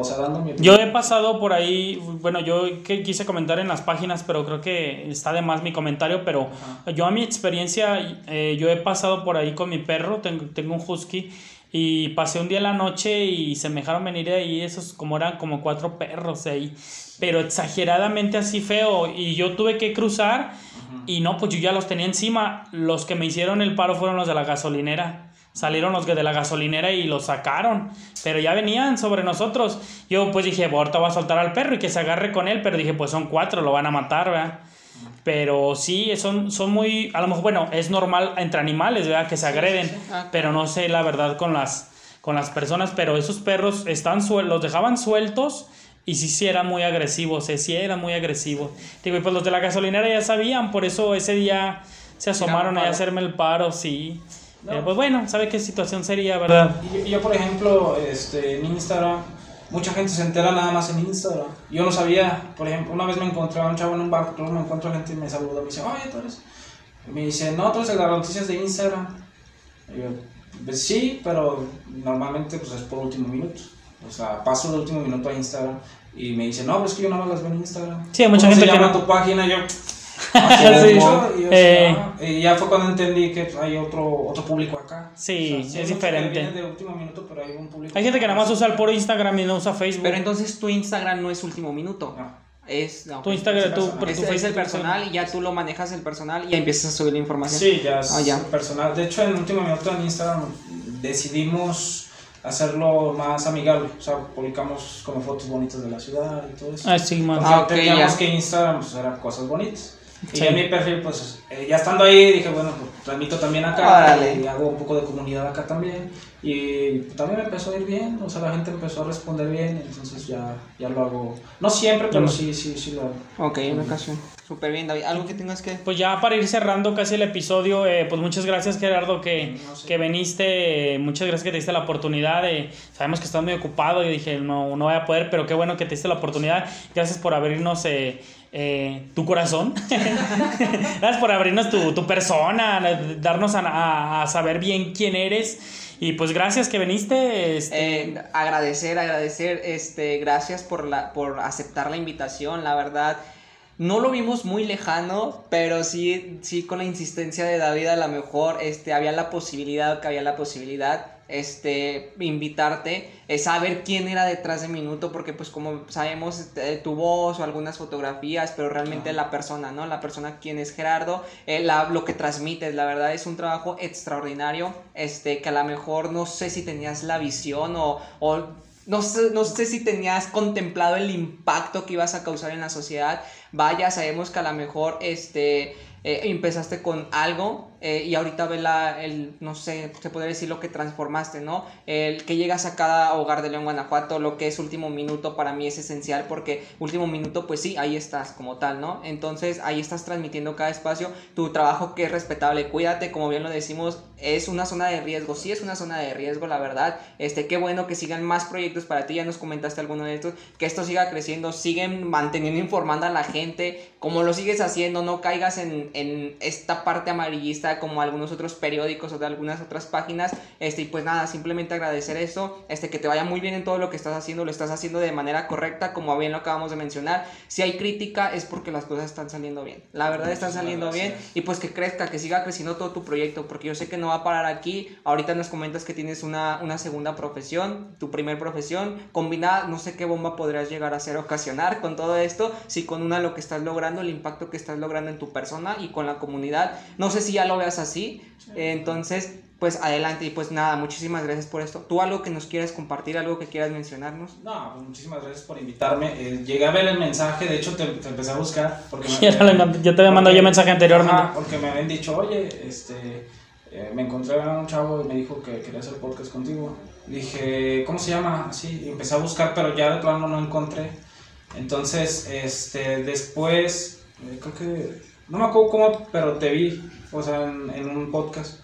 o sea, dando mi Yo he pasado por ahí, bueno, yo que quise comentar en las páginas, pero creo que está de más mi comentario, pero Ajá. yo a mi experiencia, eh, yo he pasado por ahí con mi perro, tengo, tengo un husky, y pasé un día en la noche y se me dejaron venir ahí, esos como eran como cuatro perros ahí, pero exageradamente así feo, y yo tuve que cruzar, y no, pues yo ya los tenía encima, los que me hicieron el paro fueron los de la gasolinera. Salieron los de la gasolinera y los sacaron, pero ya venían sobre nosotros. Yo pues dije, "Bueno, ahorita voy a soltar al perro y que se agarre con él, pero dije, pues son cuatro, lo van a matar, ¿verdad? Pero sí, son, son muy, a lo mejor, bueno, es normal entre animales, ¿verdad? Que se agreden, Ah, pero no sé la verdad con las, con las personas, pero esos perros están suel los dejaban sueltos y sí, sí eran muy agresivos, eh, sí eran muy agresivos. Digo, y pues los de la gasolinera ya sabían, por eso ese día se asomaron a hacerme el paro, sí. No. Eh, pues bueno, ¿sabe qué situación sería, verdad? Y yo, yo, por ejemplo, este, en Instagram, mucha gente se entera nada más en Instagram. Yo no sabía, por ejemplo, una vez me encontré a un chavo en un bar, me encuentro a gente y me saluda, me dice, oye, tú eres. Y me dice, no, tú eres el de las noticias de Instagram. Y yo, pues sí, pero normalmente pues es por último minuto. O sea, paso el último minuto a Instagram y me dice, no, pues es que yo nada más las veo en Instagram. Sí, hay mucha ¿Cómo gente se que llama no- tu página? Yo, Sí. "Ah, mucho", y yo, Eh. "Ah". Y ya fue cuando entendí que hay otro, otro público acá. Sí, hay es mucho que diferente. de último minuto, pero hay un público. Hay gente que nada más usa el puro Instagram y no usa Facebook. Pero entonces tu Instagram no es último minuto. No. Es, no, tu Instagram, tu, es, es, el personal y ya tú lo manejas el personal y empiezas a subir la información. Sí, ya es ah, personal. De hecho, en el último minuto en Instagram decidimos hacerlo más amigable. O sea, publicamos como fotos bonitas de la ciudad y todo eso. Ah, sí, man. Ah, teníamos que Instagram pues, eran cosas bonitas. Y en mi perfil, pues eh, ya estando ahí, dije, bueno, pues transmito también acá y hago un poco de comunidad acá también. Y también me empezó a ir bien, o sea, la gente empezó a responder bien, entonces ya, ya lo hago. No siempre, pero sí, sí, sí lo hago. Ok, en ocasión. Súper bien, David. ¿Algo que tengas que...? Pues ya para ir cerrando casi el episodio, eh, pues muchas gracias Gerardo que, que viniste, muchas gracias que te diste la oportunidad, sabemos que estás muy ocupado y dije no, no voy a poder, pero qué bueno que te diste la oportunidad, gracias por abrirnos eh, eh, tu corazón, gracias por abrirnos tu, tu persona, darnos a, a, saber bien quién eres. Y pues gracias que viniste. Este... agradecer, agradecer, este, gracias por, la, por aceptar la invitación, la verdad no lo vimos muy lejano, pero sí, sí con la insistencia de David a lo mejor este, había la posibilidad, que había la posibilidad, este, invitarte, es saber quién era detrás de Minuto, porque pues como sabemos este, tu voz o algunas fotografías, pero realmente la persona, ¿no? La persona quién es Gerardo, eh, lo que transmites, la verdad es un trabajo extraordinario, este, que a lo mejor no sé si tenías la visión o, o no sé, no sé si tenías contemplado el impacto que ibas a causar en la sociedad. Vaya, sabemos que a lo mejor este, eh, empezaste con algo eh, y ahorita ve la, el, no sé, se podría decir lo que transformaste, ¿no? El que llegas a cada hogar de León, Guanajuato, lo que es último minuto para mí es esencial porque último minuto, pues sí, ahí estás como tal, ¿no? Entonces ahí estás transmitiendo cada espacio, tu trabajo que es respetable, cuídate, como bien lo decimos, es una zona de riesgo, sí es una zona de riesgo, la verdad, este, qué bueno que sigan más proyectos para ti, ya nos comentaste alguno de estos, que esto siga creciendo, siguen manteniendo informando a la gente, como lo sigues haciendo, no caigas en, en esta parte amarillista como algunos otros periódicos o de algunas otras páginas. Este, y pues nada, simplemente agradecer eso, este, que te vaya muy bien en todo lo que estás haciendo, lo estás haciendo de manera correcta, como bien lo acabamos de mencionar. Si hay crítica es porque las cosas están saliendo bien. La verdad están saliendo bien y pues que crezca, que siga creciendo todo tu proyecto, porque yo sé que no va a parar aquí. Ahorita nos comentas que tienes una, una segunda profesión, tu primer profesión, combinada, no sé qué bomba podrías llegar a hacer ocasionar con todo esto, si con una lo que estás logrando, el impacto que estás logrando en tu persona y con la comunidad. No sé si ya lo veas así. Entonces, pues adelante y pues nada, muchísimas gracias por esto. ¿Tú algo que nos quieras compartir, algo que quieras mencionarnos? No, pues muchísimas gracias por invitarme. Eh, llegué a ver el mensaje, de hecho te, empecé a buscar. Porque me, ya, te había mandado yo mensaje anteriormente. porque me habían dicho, oye, este, eh, me encontré a un chavo y me dijo que quería hacer podcast contigo. Dije, ¿cómo se llama? Sí, empecé a buscar, pero ya de plano no encontré. Entonces, este, después, eh, creo que, no me acuerdo cómo, pero te vi o sea, en, un podcast.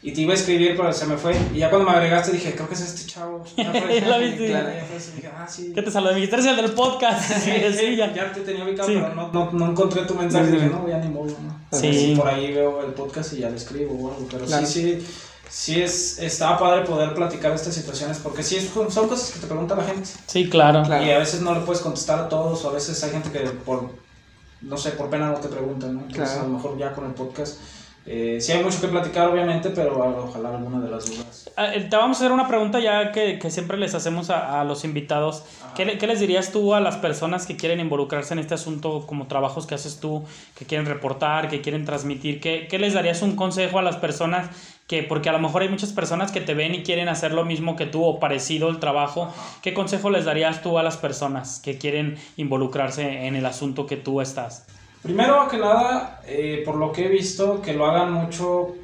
Y te iba a escribir, pero se me fue. Y ya cuando me agregaste dije, creo que es este chavo. Ya fue, ¿La viste? Claro, ya dije, ah, sí. ¿Qué te saludé? Me dijiste, el del podcast. sí, sí, ya. ya te tenía ubicado, pero no, no, no, encontré tu mensaje. Dije, no, ya ni modo, ¿no? sí. por ahí veo el podcast y ya le escribo o algo. Pero sí, sí, sí es, estaba padre poder platicar estas situaciones porque sí son cosas que te pregunta la gente. Sí, claro. Y a veces no le puedes contestar a todos o a veces hay gente que por, no sé, por pena no te preguntan, ¿no? Entonces a lo mejor ya con el podcast eh, sí hay mucho que platicar, obviamente, pero ojalá alguna de las dudas. Ah, eh, te vamos a hacer una pregunta ya que, que siempre les hacemos a, a los invitados. ¿Qué, ¿Qué, les dirías tú a las personas que quieren involucrarse en este asunto, como trabajos que haces tú, que quieren reportar, que quieren transmitir? ¿Qué, qué les darías un consejo a las personas que, porque a lo mejor hay muchas personas que te ven y quieren hacer lo mismo que tú o parecido el trabajo? ¿Qué consejo les darías tú a las personas que quieren involucrarse en el asunto que tú estás? Primero que nada, eh, por lo que he visto, que lo hagan mucho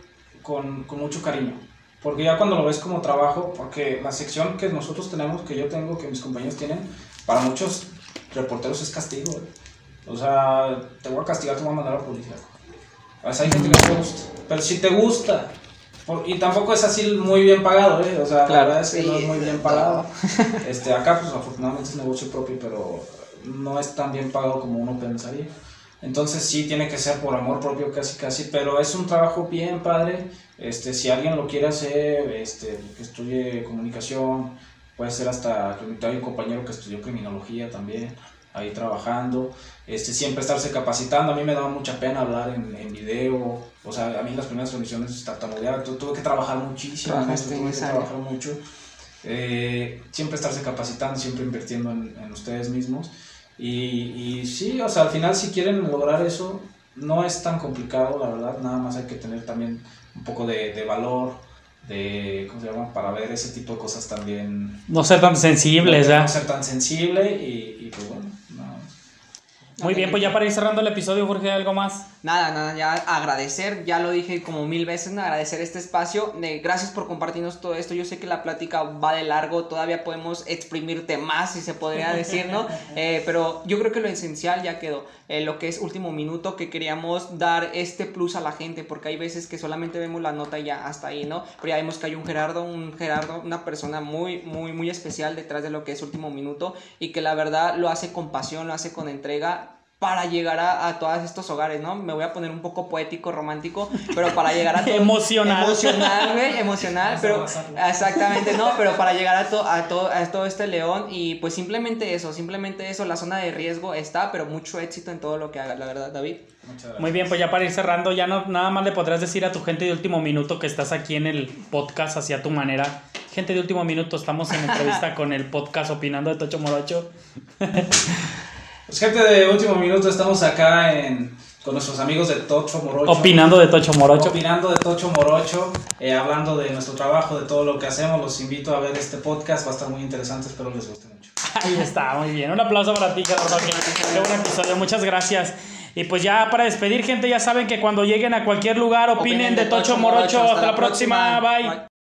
con, con, mucho cariño. Porque ya cuando lo ves como trabajo, porque la sección que nosotros tenemos, que yo tengo, que mis compañeros tienen, para muchos reporteros es castigo. O sea, te voy a castigar, te voy a mandar a la policía. Hay gente que no te gusta. Pero si te gusta, y tampoco es así muy bien pagado, ¿eh? O sea, la verdad es que no es muy bien pagado. Este, acá, pues afortunadamente es negocio propio, pero no es tan bien pagado como uno pensaría. Entonces sí tiene que ser por amor propio casi casi, pero es un trabajo bien padre. Este, si alguien lo quiere hacer, este, que estudie comunicación, puede ser hasta, hay un compañero que estudió criminología también, ahí trabajando, este, siempre estarse capacitando, a mí me daba mucha pena hablar en, en video, o sea, a mí las primeras condiciones tartamudear, tuve que trabajar muchísimo, tuve que trabajar mucho, eh, siempre estarse capacitando, siempre invirtiendo en, en ustedes mismos Y, y sí, o sea, al final si quieren lograr eso, no es tan complicado, la verdad, nada más hay que tener también un poco de, de valor, de, ¿cómo se llama? Para ver ese tipo de cosas también. No ser tan sensibles, no, ya. No ser tan sensible y, y pues bueno, no. Muy bien, pues ya para ir cerrando el episodio, Jorge, ¿algo más? Nada, nada, ya agradecer, ya lo dije como mil veces, agradecer este espacio, gracias por compartirnos todo esto, yo sé que la plática va de largo, todavía podemos exprimirte más, si se podría decir, ¿no? Eh, pero yo creo que lo esencial ya quedó, eh, lo que es último minuto, que queríamos dar este plus a la gente, porque hay veces que solamente vemos la nota y ya hasta ahí, ¿no? Pero ya vemos que hay un Gerardo, un Gerardo, una persona muy, muy, muy especial detrás de lo que es último minuto y que la verdad lo hace con pasión, lo hace con entrega para llegar a, a todos estos hogares, ¿no? Me voy a poner un poco poético, romántico, pero para llegar a todo... emocional. Emocional, güey, emocional, pero... Exactamente, no, pero para llegar a, to, a, to, a todo este león y pues simplemente eso, simplemente eso, la zona de riesgo está, pero mucho éxito en todo lo que haga, la verdad, David. Muy bien, pues ya para ir cerrando, ya no, nada más le podrás decir a tu gente de último minuto que estás aquí en el podcast hacia tu manera. Gente de último minuto, estamos en entrevista con el podcast Opinando de Tocho Morocho. Pues gente de último minuto, estamos acá en, con nuestros amigos de Tocho Morocho. Opinando de Tocho Morocho. Opinando de Tocho Morocho, eh, hablando de nuestro trabajo, de todo lo que hacemos. Los invito a ver este podcast, va a estar muy interesante, espero les guste mucho. Ahí está, muy bien. Un aplauso para ti, Gerardo. Qué buen episodio, muchas gracias. Y pues ya para despedir, gente, ya saben que cuando lleguen a cualquier lugar opinen, opinen de, Tocho, Tocho Morocho. Hasta, Hasta la próxima. próxima. Bye. Bye.